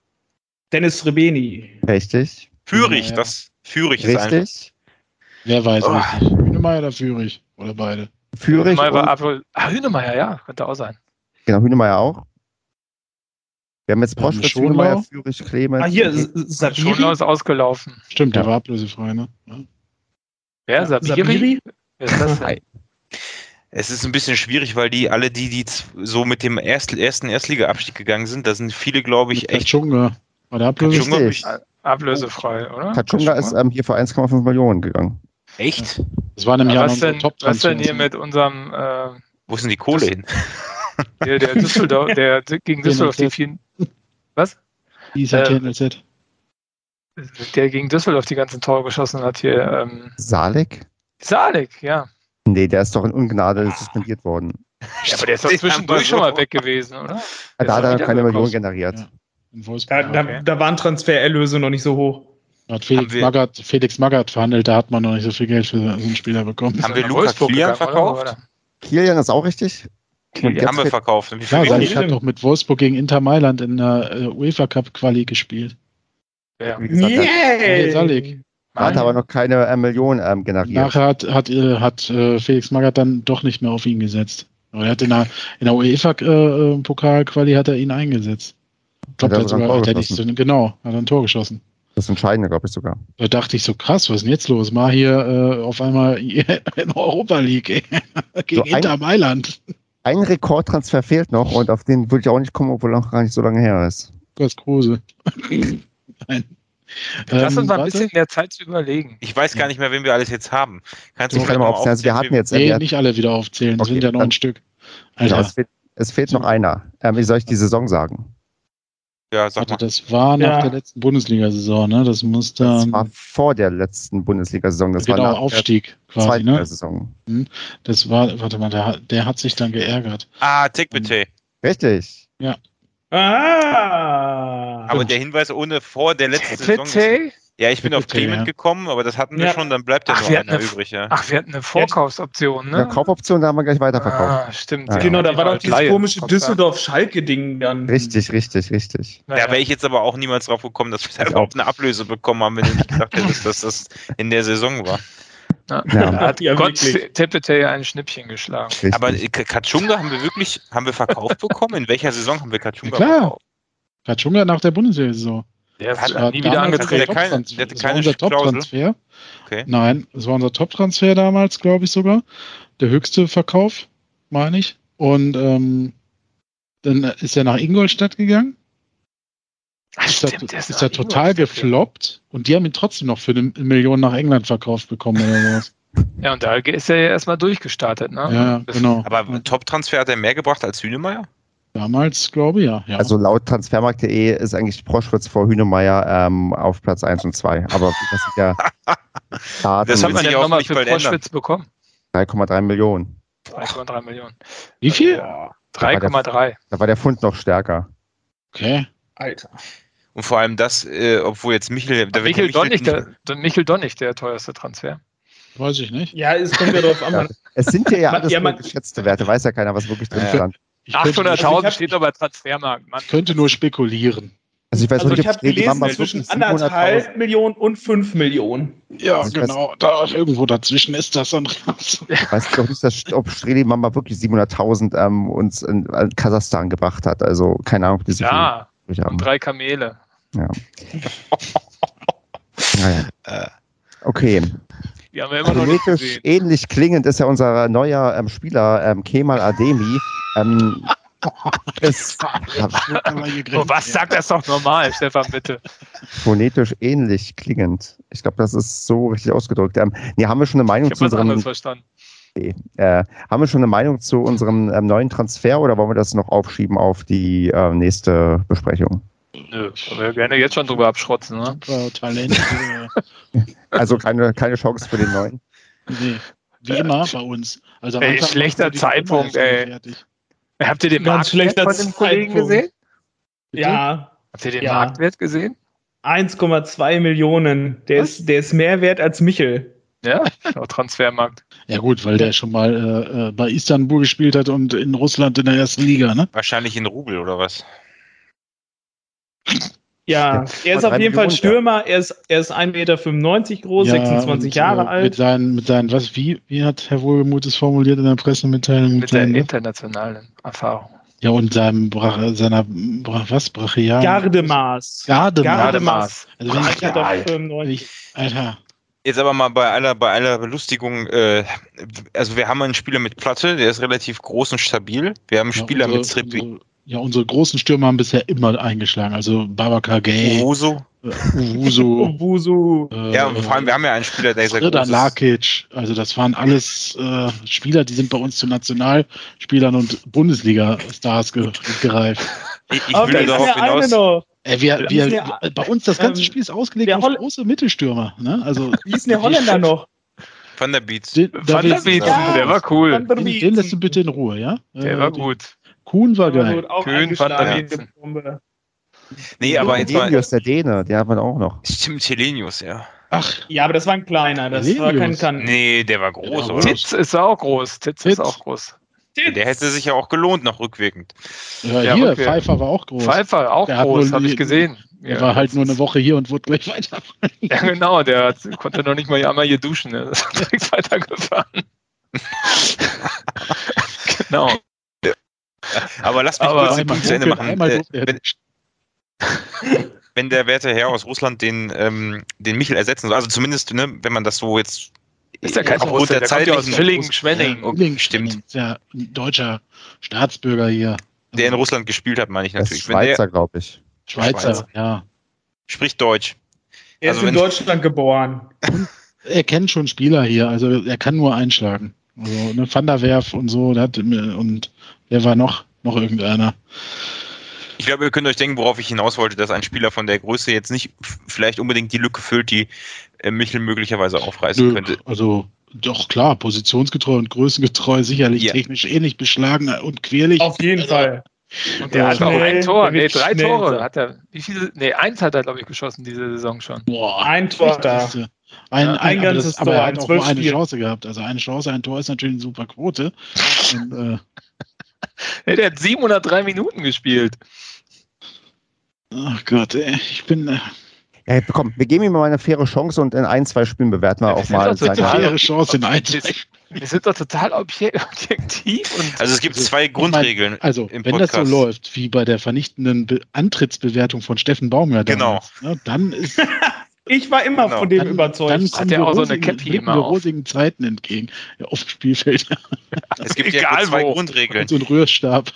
Dennis Rebeni. Richtig. Führig, ja. das Führig ist Richtig. Wer weiß oh. richtig. Hünemeyer oder Führig? Oder beide? Führig. Hünemeyer war April. Ah, Hünemeyer, ja, könnte auch sein. Genau, Hünemeyer auch. Wir haben jetzt Poschwitz, Hünemeyer, Führig, Clemens. Ah, hier, Sabiri. Schonlau ist ausgelaufen. Stimmt, der war ablösefrei, ne? Ja. Wer? Sabiri? Sabiri? Wer ist das denn? Es ist ein bisschen schwierig, weil die alle, die, die so mit dem erst, ersten Erstliga-Abstieg gegangen sind, da sind viele, glaube ich, echt. Kachunga. War der ablösefrei? Ablösefrei, oder? Kachunga ist ähm, hier für 1,5 Millionen gegangen. Echt? Das war nämlich ja, was, denn, was denn hier mit unserem. Äh, Wo ist denn die Kohle hin? *laughs* Der, der Düsseldorf, der gegen Düsseldorf die vielen. *laughs* Was? Dieser äh, TNLZ. Der gegen Düsseldorf die ganzen Tore geschossen hat hier. Ähm, Salek? Salek, ja. Nee, der ist doch in Ungnade suspendiert worden. Ja, aber der ist doch zwischendurch schon mal weg gewesen, oder? Ja, da hat er keine Million generiert. Ja. Da, da, da waren Transfererlöse noch nicht so hoch. Hat Felix Magath, Felix Magath verhandelt, da hat man noch nicht so viel Geld für so einen Spieler bekommen. Haben wir Lukas Kilian verkauft? Kilian ist auch richtig. Kilian haben wir verkauft. Wie ja, weil ich habe doch mit Wolfsburg gegen Inter Mailand in der äh, UEFA Cup Quali gespielt. Ja. Yeah. Salik. Hat aber noch keine äh, Million ähm, generiert. Nachher hat, hat, äh, hat äh, Felix Magath dann doch nicht mehr auf ihn gesetzt. Aber er hat in der, in der UEFA äh, äh, Pokal Quali hat er ihn eingesetzt. Ich glaube, hat, hat er nicht so, genau, hat er ein Tor geschossen. Das Entscheidende, glaube ich sogar. Da dachte ich so, krass, was ist denn jetzt los? Mal hier äh, auf einmal *laughs* in Europa League ey. *laughs* gegen so ein, Inter Mailand. Ein Rekordtransfer fehlt noch und auf den würde ich auch nicht kommen, obwohl er noch gar nicht so lange her ist. Das Kruse. *laughs* Nein. Lass uns ähm, mal ein bisschen mehr Zeit zu überlegen. Ich weiß gar nicht mehr, wen wir alles jetzt haben. Kannst du mal aufzählen? Also wir hatten jetzt. Nee, nicht alle wieder aufzählen. Es okay, sind ja noch ein Stück. Alter. es, fehlt, es fehlt noch einer. Ähm, wie soll ich die Saison sagen? Ja, sag mal. Das war nach ja. der letzten Bundesliga-Saison, ne? Das muss dann. Das war vor der letzten Bundesliga-Saison. Das genau, war nach Aufstieg quasi, ne? Saison. Hm? Das war, warte mal, der, der hat sich dann geärgert. Ah, Tick bitte. Richtig. Ja. Ah! Aber der Hinweis ohne vor der letzten Saison. Ist, ja, ich bin auf Clement ja. gekommen, aber das hatten wir ja. schon, dann bleibt ja ach, nur einer übrig. Ja. Ach, wir hatten eine Vorkaufsoption, ne? Eine Kaufoption, da haben wir gleich weiterverkauft. Ah, stimmt. Ja. Genau, da war doch dieses komische Düsseldorf-Schalke-Ding dann. Richtig, richtig, richtig. Da wäre ich jetzt aber auch niemals drauf gekommen, dass wir da überhaupt eine Ablöse bekommen haben, wenn du nicht gesagt hättest, dass das in der Saison war. Ja. Ja. Da hat ja, Gott Tepete ein Schnippchen geschlagen. Richtig. Aber Katschunga haben wir wirklich, haben wir verkauft bekommen? In welcher Saison haben wir Katschunga verkauft? Katschunga nach der Bundesliga-Saison. Der hat ja, nie wieder angetreten. Der, hatte keine unser Top-Transfer. Okay. Nein, das war unser Top-Transfer damals, glaube ich sogar. Der höchste Verkauf, meine ich. Und ähm, dann ist er nach Ingolstadt gegangen. Ach, ist stimmt, er, ist er total gefloppt und die haben ihn trotzdem noch für eine Million nach England verkauft bekommen oder sowas. *laughs* Ja, und da ist er ja erstmal durchgestartet, ne? Ja, genau. Aber Top-Transfer hat er mehr gebracht als Hünemeyer? Damals, glaube ich, ja. ja. Also laut transfermarkt.de ist eigentlich Proschwitz vor Hünemeyer ähm, auf Platz 1 und 2. Aber das sind ja *laughs* Daten. Das hat man ja nochmal für Proschwitz bekommen. 3,3 Millionen. 3,3 Millionen. Wie viel? 3,3. Da war der Fund noch stärker. Okay. Alter. Und vor allem das, äh, obwohl jetzt Michel. Da Michel, Donnig, der, Michel Donnig, der teuerste Transfer. Weiß ich nicht. Ja, es kommt ja darauf an. *laughs* Ja. Es sind ja, *laughs* ja alles ja, nur geschätzte Werte, weiß ja keiner, was wirklich drin stand. 800.000 steht doch bei Transfermarkt. Man könnte nur spekulieren. Also ich, weiß also ich habe gelesen, zwischen anderthalb Millionen und fünf Millionen. Ja, also genau. Da irgendwo dazwischen ist das, Andreas. Ich weiß doch nicht, dass, ob Streli Mamba wirklich 700.000 ähm, uns in, in, Kasachstan gebracht hat. Also keine Ahnung. Ja, Und drei Kamele. Ja. *laughs* naja. Äh. Okay. Die haben wir immer noch nicht gesehen. ähnlich klingend ist ja unser neuer ähm, Spieler ähm, Kemal Ademi. Ähm, *laughs* es, oh, was sagt das doch normal, Stefan, bitte? Phonetisch ähnlich klingend. Ich glaube, das ist so richtig ausgedrückt. Ähm, nee, haben wir schon eine Meinung ich zu unserem. Verstanden. Okay. Äh, haben wir schon eine Meinung zu unserem ähm, neuen Transfer oder wollen wir das noch aufschieben auf die äh, nächste Besprechung? Nö, können wir gerne jetzt schon drüber abschrotzen, ne? Talent. Also keine, keine Chance für den neuen. Nee, wie immer bei uns. Also ey, schlechter Zeitpunkt, ey. Habt ihr den Marktwert von dem Kollegen gesehen? Ja. Habt ihr den ja. Marktwert gesehen? 1,2 Millionen. Der ist, der ist mehr wert als Michel. Ja, *laughs* auch Transfermarkt. Ja gut, weil der schon mal äh, äh, bei Istanbul gespielt hat und in Russland in der ersten Liga, ne? Wahrscheinlich in Rubel oder was? Ja, er ist auf jeden Fall Stürmer. Er ist, er ist 1,95 Meter groß, ja, 26 Jahre äh, alt. Mit seinen, mit seinen, was, wie, wie hat Herr Wohlgemuth es formuliert in der Pressemitteilung? Mit, mit seiner internationalen Erfahrung. Ja, und seinem Brach, seiner was? Brachial? Gardemaß. Gardemaß. Gardemaß. Also wenn ich, Alter, ich, Alter. Jetzt aber mal bei aller, bei aller Belustigung, äh, also wir haben einen Spieler mit Platte, der ist relativ groß und stabil. Wir haben einen Spieler ja, unsere, mit Strip. Ja, unsere großen Stürmer haben bisher immer eingeschlagen. Also Babakar Gay. Uso. Uso. Uso. Äh, ja, vor allem, wir haben ja einen Spieler, der sehr ist. Lakic. Also das waren alles äh, Spieler, die sind bei uns zu Nationalspielern und Bundesliga-Stars ge gereift. *laughs* Ich, ich will darauf hinaus. Äh, wir, wir, der, bei uns das ganze ähm, Spiel ist ausgelegt auf große Mittelstürmer. Ne? Also, *laughs* Wie ist denn der Holländer noch? Van der Beats. Van der Beats, ja, der war cool. Den, den lässt du bitte in Ruhe, ja? Der äh, war gut. Kuhn war geil. Kuhn fand der Bombe. Nee, aber jetzt mal. der Däne, der hat man auch noch. Stimmt, Helenius, ja. Ach. Ja, aber das war ein kleiner, das Helenius. war kein Kan. Nee, der war groß, oder? Titz ist auch groß. Titz, Titz. ist auch groß. Titz. Der hätte sich ja auch gelohnt, noch rückwirkend. Ja, ja hier, rückwirkend. Pfeiffer war auch groß. Pfeiffer auch der groß, habe ich gesehen. Er ja, war halt nur eine Woche hier und wurde gleich *laughs* weiter. Ja, genau, der hat, konnte noch nicht mal einmal hier duschen. Der ist *laughs* direkt weitergefahren. *laughs* genau. Aber lass mich Aber kurz den Punkt zu Ende machen. Äh, wenn, wenn, der werte Herr aus Russland den, ähm, den Michel ersetzen soll, also zumindest, ne, wenn man das so jetzt ist ja kein aufgrund der, der Zeit aus Villingen, Schwenning. Ja, stimmt. Ist ja ein deutscher Staatsbürger hier. Der in Russland gespielt hat, meine ich natürlich. Schweizer, glaube ich. Schweizer, Schweizer, ja. Spricht Deutsch. Er ist also in Deutschland geboren. er kennt schon Spieler hier, also er kann nur einschlagen. Also ne, Van der Werf und so, hat, und wer war noch? Noch irgendeiner. Ich glaube, ihr könnt euch denken, worauf ich hinaus wollte, dass ein Spieler von der Größe jetzt nicht vielleicht unbedingt die Lücke füllt, die äh, Michel möglicherweise aufreißen Nö, könnte. Also doch klar, positionsgetreu und größengetreu, sicherlich ja. technisch ähnlich beschlagen und querlich. Auf jeden also, Fall. Und der hat auch ein Tor, nee, drei Tore hat er. Wie viele? Nee, eins hat er, glaube ich, geschossen diese Saison schon. Boah, ein Tor da. Ein, ein, ein ganzes das, Tor. Aber er hat auch nur eine Chance gehabt. Also eine Chance, ein Tor ist natürlich eine super Quote. Und, äh, *laughs* *laughs* der hat 703 Minuten gespielt. Ach Gott, ey, ich bin. Äh, ja, komm, wir geben ihm mal eine faire Chance und in ein, zwei Spielen bewerten wir ja, auch mal seine faire Chance in ein, zwei Wir sind doch total *laughs* objektiv. Und also es gibt zwei Grundregeln. also wenn Podcast. das so läuft wie bei der vernichtenden Be Antrittsbewertung von Steffen Baumgart, genau. Ne, dann ist *laughs* Ich war immer dann, von dem dann, überzeugt. Dann kommen Hat auch so eine Cappy immer rosigen Zeiten entgegen ja, auf dem Spielfeld. *laughs* Es gibt Egal ja zwei wo. Grundregeln. so ein Rührstab.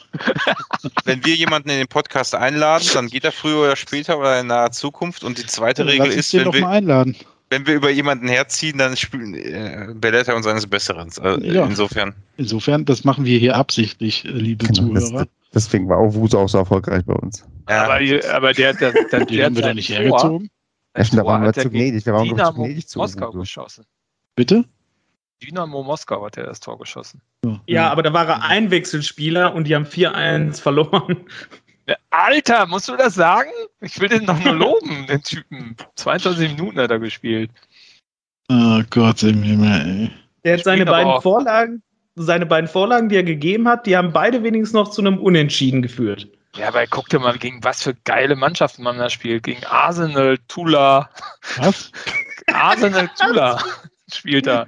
*laughs* Wenn wir jemanden in den Podcast einladen, dann geht er früher oder später oder in naher Zukunft. Und die zweite Regel ist, wenn wir, einladen. wenn wir über jemanden herziehen, dann spielen, äh, belehrt er uns eines Besseren. Also ja. Insofern. Insofern, das machen wir hier absichtlich, äh, liebe genau, Zuhörer. Das, deswegen war auch Wuso auch so erfolgreich bei uns. Ja. Aber, aber der, der, der, der haben wir da nicht hergezogen. Ja, stimmt, da waren wir zu gnädig. Wir waren Dynamo gnädig zu Moskau geschossen. Bitte? Dynamo Moskau hat er das Tor geschossen. Ja, ja, aber da war er Einwechselspieler und die haben 4-1 verloren. Alter, musst du das sagen? Ich will den doch nur loben, *laughs* den Typen. 22 Minuten hat er gespielt. Oh Gott im Himmel, ey. Der hat seine beiden Vorlagen, seine beiden Vorlagen, die er gegeben hat, die haben beide wenigstens noch zu einem Unentschieden geführt. Ja, aber guck dir mal, gegen was für geile Mannschaften man da spielt. Gegen Arsenal, Tula. Was? *laughs* Arsenal, Tula *laughs* spielt da.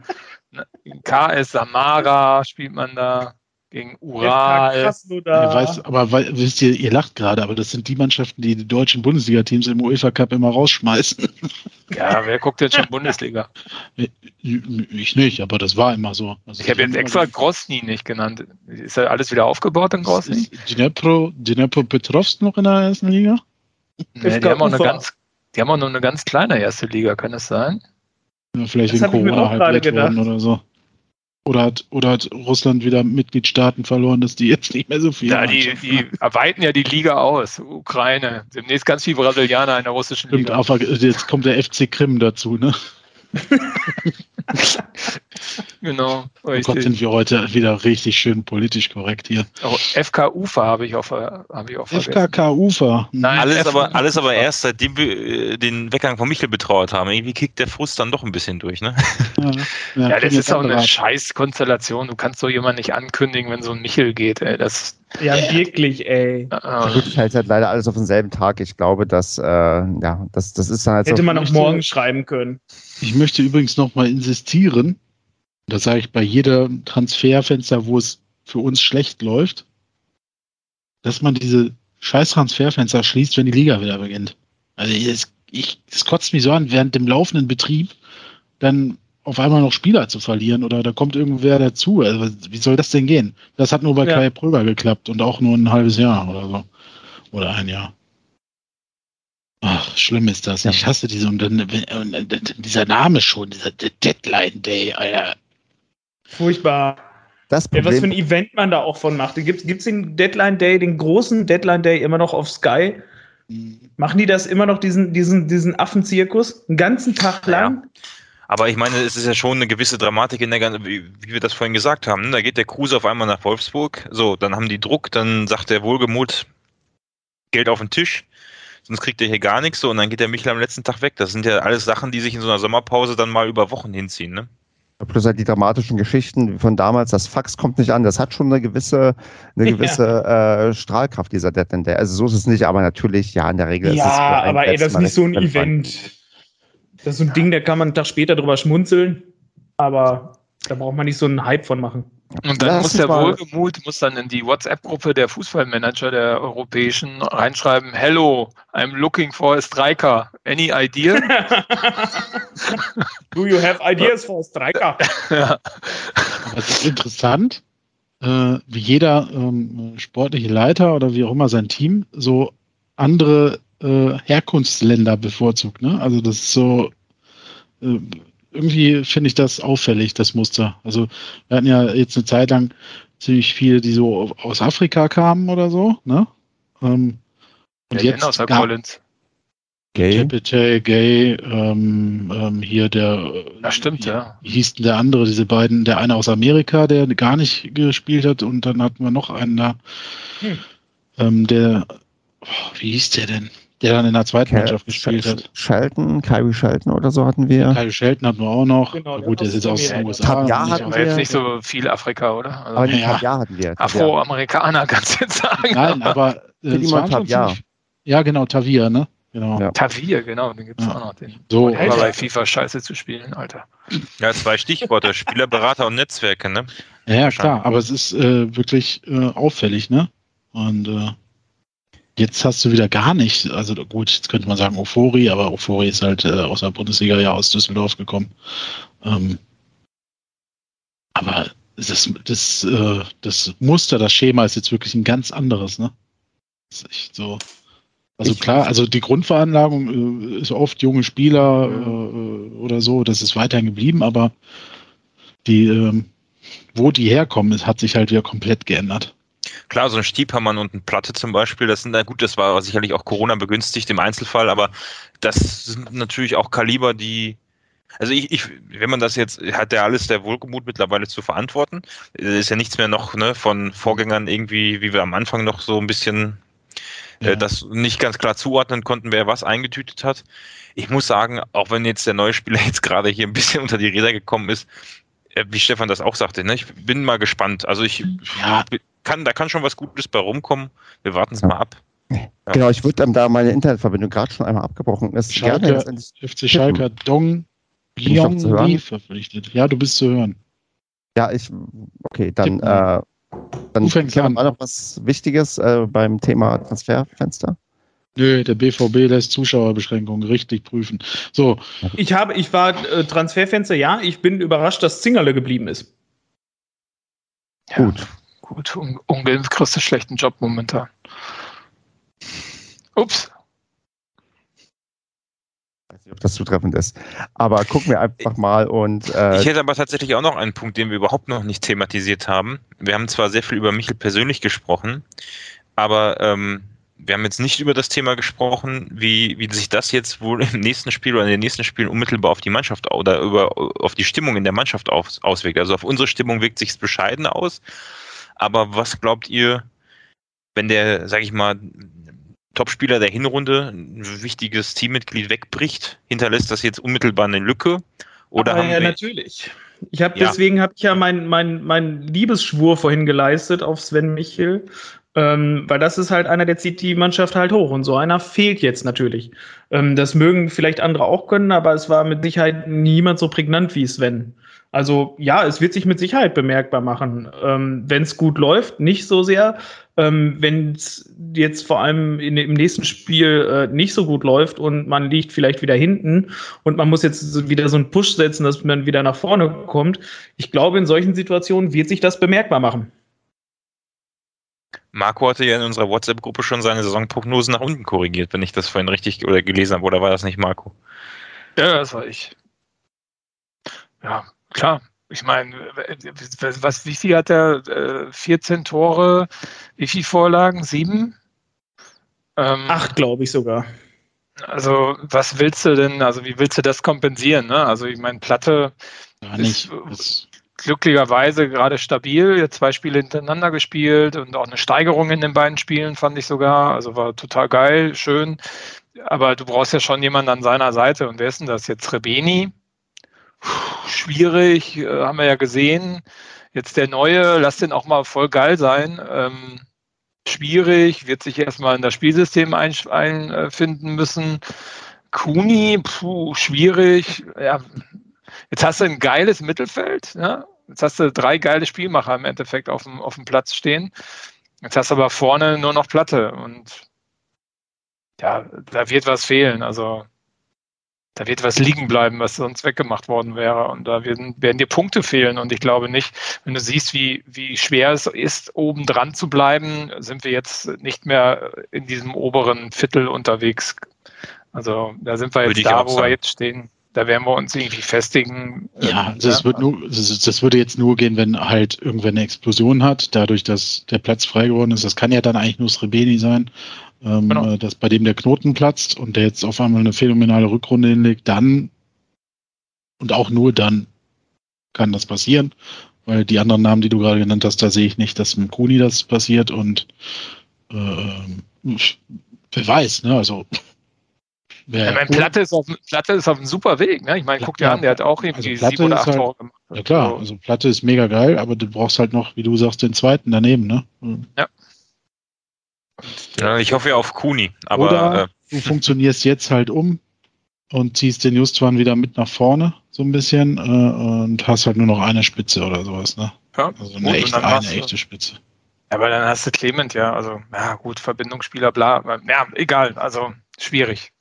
Gegen KS Samara spielt man da. Gegen Ural. Ich weiß, aber wisst ihr, ihr lacht gerade, aber das sind die Mannschaften, die die deutschen Bundesliga-Teams im UEFA Cup immer rausschmeißen. *laughs* Ja, wer guckt jetzt schon Bundesliga? Ich nicht, aber das war immer so. Also ich habe jetzt extra Grosny nicht genannt. Ist da alles wieder aufgebaut in Grosny? Dnepro, Dnepro Petrovsk noch in der ersten Liga? Nee, die, haben auch eine ganz, die haben auch nur eine ganz kleine erste Liga, kann das sein? Ja, vielleicht das in Corona halb worden oder so. Oder hat, oder hat Russland wieder Mitgliedstaaten verloren, dass die jetzt nicht mehr so viel Ja, die, die erweitern ja die Liga aus. Ukraine. Demnächst ganz viele Brasilianer in der russischen Stimmt, Liga. Aber jetzt kommt der FC Krim dazu, ne? *laughs* genau. Oh Gott, sind wir heute wieder richtig schön politisch korrekt hier. Oh, FK Ufer habe ich auch, hab ich auch vergessen. FKK Ufer. Nein, alles aber, alles aber erst seitdem wir äh, den Weggang von Michel betrauert haben. Irgendwie kickt der Frust dann doch ein bisschen durch, ne? Ja, ja, ja das ist auch eine Scheißkonstellation. Du kannst so jemanden nicht ankündigen, wenn so ein Michel geht. Ey. Das, ja, wirklich, ey. Wirklich halt, halt leider alles auf denselben Tag. Ich glaube, dass, äh, ja, das, das ist dann halt Hätte man auch morgen schreiben können. Ich möchte übrigens nochmal insistieren, das sage ich bei jedem Transferfenster, wo es für uns schlecht läuft, dass man diese scheiß Transferfenster schließt, wenn die Liga wieder beginnt. Also es, ich, es kotzt mich so an, während dem laufenden Betrieb dann auf einmal noch Spieler zu verlieren oder da kommt irgendwer dazu. Also wie soll das denn gehen? Das hat nur bei ja. Kai Pröger geklappt und auch nur ein halbes Jahr oder so. Oder ein Jahr. Ach, schlimm ist das. Ich hasse diese und dann, und dieser Name schon, dieser Deadline Day, Alter. Furchtbar. Das Problem, ja, was für ein Event man da auch von macht. Gibt es den Deadline Day, den großen Deadline Day immer noch auf Sky? Machen die das immer noch, diesen, diesen, diesen Affenzirkus? Einen ganzen Tag lang? Ja. Aber ich meine, es ist ja schon eine gewisse Dramatik in der ganzen, wie, wie wir das vorhin gesagt haben. Ne? Da geht der Kruse auf einmal nach Wolfsburg. So, dann haben die Druck, dann sagt der Wohlgemut Geld auf den Tisch sonst kriegt er hier gar nichts so und dann geht der Michel am letzten Tag weg. Das sind ja alles Sachen, die sich in so einer Sommerpause dann mal über Wochen hinziehen, ne? Plus halt die dramatischen Geschichten von damals, das Fax kommt nicht an, das hat schon eine gewisse, eine gewisse ja. äh, Strahlkraft, dieser Dead and Day. Also so ist es nicht, aber natürlich, ja, in der Regel ja, ist es. Ja, aber ey, das ist nicht so ein Event. Das ist so ein Ding, da kann man einen Tag später drüber schmunzeln, aber da braucht man nicht so einen Hype von machen. Und dann Lass muss der Wohlgemut muss dann in die WhatsApp-Gruppe der Fußballmanager der Europäischen reinschreiben: Hello, I'm looking for a striker. Any idea? *laughs* Do you have ideas for a striker? *laughs* ja. Das ist interessant, äh, wie jeder ähm, sportliche Leiter oder wie auch immer sein Team so andere äh, Herkunftsländer bevorzugt. Ne? Also das ist so. Äh, irgendwie finde ich das auffällig, das Muster. Also wir hatten ja jetzt eine Zeit lang ziemlich viele, die so aus Afrika kamen oder so, ne? Ähm, und ja, jetzt außer Collins. Gay. Capital, Gay, ähm, ähm, hier der. Das stimmt, ja. Wie hieß denn der andere, diese beiden, der eine aus Amerika, der gar nicht gespielt hat, und dann hatten wir noch einen da, hm. ähm, der, oh, wie hieß der denn? Der dann in der zweiten Kel Mannschaft gespielt hat. Shelton, Kyrie Shelton oder so hatten wir. Kyrie Shelton hatten wir auch noch. Genau, gut, der ist jetzt aus den USA. Tabia hatten wir. jetzt nicht so viel Afrika, oder? Also aber ja. Tabia hatten wir. Afroamerikaner *laughs* kannst du jetzt sagen. Nein, aber äh, Tabia. Ja, genau, Tavia, ne? Genau. Ja. Tavir, genau, den gibt es ja. auch noch. Den. So, aber bei FIFA scheiße zu spielen, Alter. Ja, zwei Stichworte, Spielerberater und Netzwerke, ne? Ja, klar, aber es ist äh, wirklich äh, auffällig, ne? Und äh, Jetzt hast du wieder gar nicht, also gut, jetzt könnte man sagen Euphorie, aber Euphorie ist halt äh, aus der Bundesliga ja aus Düsseldorf gekommen. Ähm, aber das, das, äh, das Muster, das Schema ist jetzt wirklich ein ganz anderes, ne? Das ist echt so. Also klar, also die Grundveranlagung äh, ist oft junge Spieler äh, oder so, das ist weiterhin geblieben, aber die, ähm, wo die herkommen, hat sich halt wieder komplett geändert. Klar, so ein Stiebhammer und ein Platte zum Beispiel, das sind, na gut, das war sicherlich auch Corona begünstigt im Einzelfall, aber das sind natürlich auch Kaliber, die, also ich, ich, wenn man das jetzt, hat der alles der Wohlgemut mittlerweile zu verantworten. Ist ja nichts mehr noch ne, von Vorgängern irgendwie, wie wir am Anfang noch so ein bisschen äh, ja. äh, das nicht ganz klar zuordnen konnten, wer was eingetütet hat. Ich muss sagen, auch wenn jetzt der neue Spieler *laughs* jetzt gerade hier ein bisschen unter die Räder gekommen ist, äh, wie Stefan das auch sagte, ne, ich bin mal gespannt. Also ich ja kann, da kann schon was Gutes bei rumkommen. Wir warten es ja. mal ab. Ja. Genau, ich würde dann da meine Internetverbindung gerade schon einmal abgebrochen ist. Schalke, gerne FC Schalke Dong Gyeonggi verpflichtet. Ja, du bist zu hören. Ja, ich, okay, dann, äh, Dann fängst mal noch was Wichtiges äh, beim Thema Transferfenster. Nö, der BVB lässt Zuschauerbeschränkungen richtig prüfen. So. Ich habe, ich war äh, Transferfenster, ja, ich bin überrascht, dass Zingerle geblieben ist. Ja, gut. Gut, Un kriegst du schlechten Job momentan. Ups. Ich weiß nicht, ob das zutreffend ist. Aber gucken wir einfach mal und. Äh ich hätte aber tatsächlich auch noch einen Punkt, den wir überhaupt noch nicht thematisiert haben. Wir haben zwar sehr viel über Michel persönlich gesprochen, aber ähm, wir haben jetzt nicht über das Thema gesprochen, wie, wie sich das jetzt wohl im nächsten Spiel oder in den nächsten Spielen unmittelbar auf die Mannschaft oder über, auf die Stimmung in der Mannschaft aus, auswirkt. Also auf unsere Stimmung wirkt sich bescheiden aus. Aber was glaubt ihr, wenn der, sag ich mal, Topspieler der Hinrunde, ein wichtiges Teammitglied wegbricht, hinterlässt das jetzt unmittelbar eine Lücke? Oder Aber haben ja, natürlich. Ich habe ja. deswegen habe ich ja meinen mein, mein Liebesschwur vorhin geleistet auf Sven Michel, ähm, weil das ist halt einer, der zieht die Mannschaft halt hoch und so einer fehlt jetzt natürlich. Ähm, das mögen vielleicht andere auch können, aber es war mit Sicherheit niemand so prägnant wie Sven. Also ja, es wird sich mit Sicherheit bemerkbar machen. Ähm, Wenn es gut läuft, nicht so sehr. Ähm, Wenn es jetzt vor allem in, im nächsten Spiel äh, nicht so gut läuft und man liegt vielleicht wieder hinten und man muss jetzt wieder so einen Push setzen, dass man wieder nach vorne kommt. Ich glaube, in solchen Situationen wird sich das bemerkbar machen. Marco hatte ja in unserer WhatsApp-Gruppe schon seine Saisonprognose nach unten korrigiert, wenn ich das vorhin richtig oder gelesen habe, oder war das nicht Marco? Ja, das war ich. Ja, klar. Ich meine, was, wie viel hat er? 14 äh, Tore, wie viele Vorlagen? Sieben? Ähm, Acht, glaube ich sogar. Also, was willst du denn, also wie willst du das kompensieren? Ne? Also, ich meine, Platte Gar nicht. Ist, glücklicherweise gerade stabil, jetzt zwei Spiele hintereinander gespielt und auch eine Steigerung in den beiden Spielen fand ich sogar. Also war total geil, schön. Aber du brauchst ja schon jemanden an seiner Seite. Und wer ist denn das jetzt? Rebeni? Schwierig, äh, haben wir ja gesehen. Jetzt der neue, lass den auch mal voll geil sein. Ähm, schwierig, wird sich erstmal in das Spielsystem einfinden müssen. Kuni, puh, schwierig. Ja, jetzt hast du ein geiles Mittelfeld, ja, Jetzt hast du drei geile Spielmacher im Endeffekt auf dem, auf dem Platz stehen. Jetzt hast du aber vorne nur noch Platte und ja, da wird was fehlen. Also da wird was liegen bleiben, was sonst weggemacht worden wäre. Und da werden, werden dir Punkte fehlen. Und ich glaube nicht, wenn du siehst, wie, wie schwer es ist, oben dran zu bleiben, sind wir jetzt nicht mehr in diesem oberen Viertel unterwegs. Also da sind wir jetzt da, wo wir jetzt stehen da werden wir uns irgendwie festigen. Ja, ähm, das, ja. Wird nur, das, das, würde jetzt nur gehen, wenn halt irgendwer eine Explosion hat, dadurch, dass der Platz frei geworden ist. Das kann ja dann eigentlich nur Srebeni sein, ähm, genau. Äh, dass bei dem der Knoten platzt und der jetzt auf einmal eine phänomenale Rückrunde hinlegt, dann und auch nur dann kann das passieren, weil die anderen Namen, die du gerade genannt hast, da sehe ich nicht, dass mit Kuni das passiert und äh, wer weiß, ne? Also *laughs* ja, ich meine. Platte, ist auf, Platte ist auf einem super Weg. Ne? Ich meine, guck dir ja, an, der hat auch irgendwie also sieben oder acht halt, Tore gemacht. Ja klar, also Platte ist mega geil, aber du brauchst halt noch, wie du sagst, den zweiten daneben. Ne? Ja. Ja ich hoffe ja auf Kuni. Aber, oder äh, du funktionierst jetzt halt um und ziehst den Justwan wieder mit nach vorne, so ein bisschen, äh, und hast halt nur noch eine Spitze oder sowas. Ne? Ja, also eine, echte, eine echte Spitze. Ja, aber dann hast du Clement ja, also, ja gut, Verbindungsspieler, bla, ja, egal, also schwierig.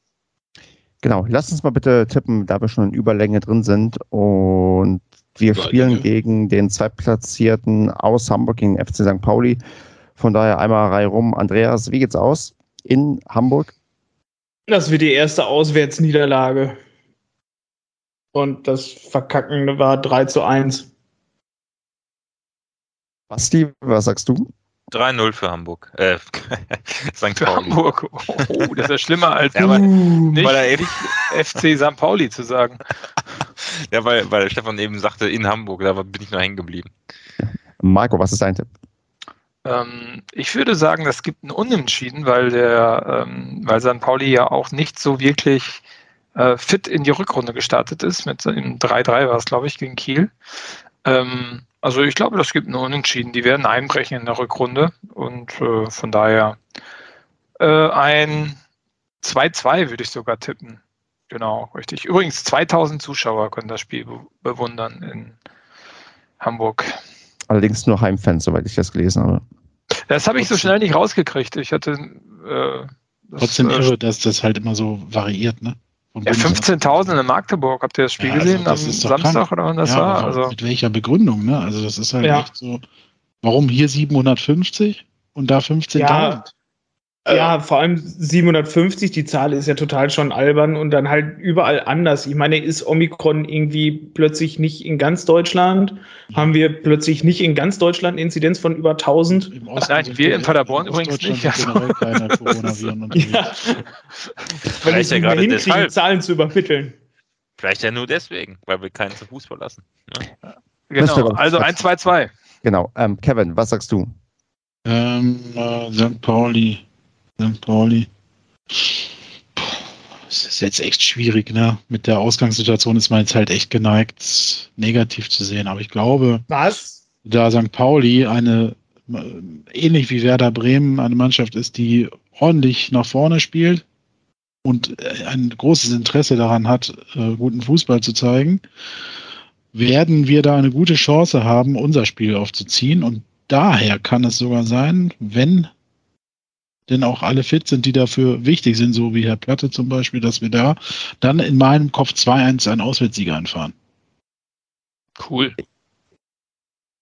Genau, lass uns mal bitte tippen, da wir schon in Überlänge drin sind. Und wir Überlänge. spielen gegen den Zweitplatzierten aus Hamburg, gegen FC St. Pauli. Von daher einmal Reihe rum. Andreas, wie geht's aus in Hamburg? Das wird die erste Auswärtsniederlage. Und das Verkacken war 3 zu 1. Basti, was sagst du? 3-0 für Hamburg. Äh, *laughs* St. Für Pauli. Hamburg. Oh, das ist ja schlimmer als *laughs* ja, weil, nicht, weil nicht FC St. Pauli zu sagen. *laughs* ja, weil, weil Stefan eben sagte in Hamburg, da bin ich noch hängen geblieben. Marco, was ist dein Tipp? Ähm, ich würde sagen, das gibt ein Unentschieden, weil der, ähm, weil St. Pauli ja auch nicht so wirklich äh, fit in die Rückrunde gestartet ist. Mit im 3-3 war es, glaube ich, gegen Kiel. Ähm, also ich glaube, das gibt einen Unentschieden. Die werden einbrechen in der Rückrunde und äh, von daher äh, ein 2-2 würde ich sogar tippen. Genau, richtig. Übrigens, 2000 Zuschauer können das Spiel be bewundern in Hamburg. Allerdings nur Heimfans, soweit ich das gelesen habe. Das habe ich so schnell nicht rausgekriegt. Ich hatte. Äh, das, Trotzdem äh, irre, dass das halt immer so variiert, ne? Ja, 15.000 in Magdeburg. Habt ihr das Spiel ja, also gesehen am Samstag krank. oder wann das ja, war? Also, mit welcher Begründung, ne? Also, das ist halt ja. echt so. Warum hier 750 und da 15.000? Ja, ja, vor allem 750, die Zahl ist ja total schon albern und dann halt überall anders. Ich meine, ist Omikron irgendwie plötzlich nicht in ganz Deutschland? Haben wir plötzlich nicht in ganz Deutschland eine Inzidenz von über 1000? Im Osten Nein, wir in Paderborn übrigens nicht. Also. keine Coronaviren *laughs* ja. Weil ich ja gerade deshalb. Zahlen zu übermitteln. Vielleicht ja nur deswegen, weil wir keinen zum Fußball lassen. Ne? Genau, also 1, 2, 2. Genau. Ähm, Kevin, was sagst du? Ähm, äh, St. Pauli. St. Pauli. Es ist jetzt echt schwierig, ne? Mit der Ausgangssituation ist man jetzt halt echt geneigt, negativ zu sehen. Aber ich glaube, Was? da St. Pauli eine, ähnlich wie Werder Bremen, eine Mannschaft ist, die ordentlich nach vorne spielt und ein großes Interesse daran hat, äh, guten Fußball zu zeigen, werden wir da eine gute Chance haben, unser Spiel aufzuziehen. Und daher kann es sogar sein, wenn denn auch alle fit sind, die dafür wichtig sind, so wie Herr Platte zum Beispiel, dass wir da dann in meinem Kopf 2-1 einen Auswärtssieger einfahren. Cool. Ich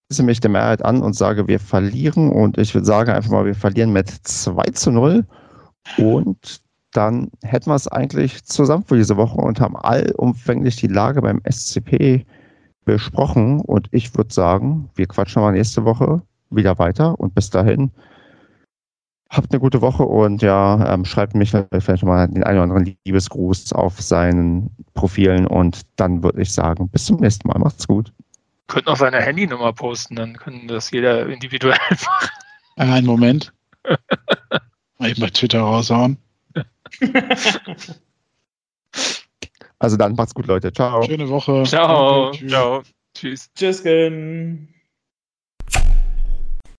schließe mich der Mehrheit an und sage, wir verlieren und ich würde sagen einfach mal, wir verlieren mit 2 zu 0 und dann hätten wir es eigentlich zusammen für diese Woche und haben allumfänglich die Lage beim SCP besprochen und ich würde sagen, wir quatschen mal nächste Woche wieder weiter und bis dahin Habt eine gute Woche und ja, ähm, schreibt mich vielleicht mal den einen oder anderen Liebesgruß auf seinen Profilen und dann würde ich sagen, bis zum nächsten Mal. Macht's gut. Könnt noch seine Handynummer posten, dann können das jeder individuell *laughs* machen. Einen Moment. mal eben bei Twitter raushauen. also dann macht's gut, Leute. Ciao. Schöne Woche. Ciao. Ciao. Tschüss. Tschüss.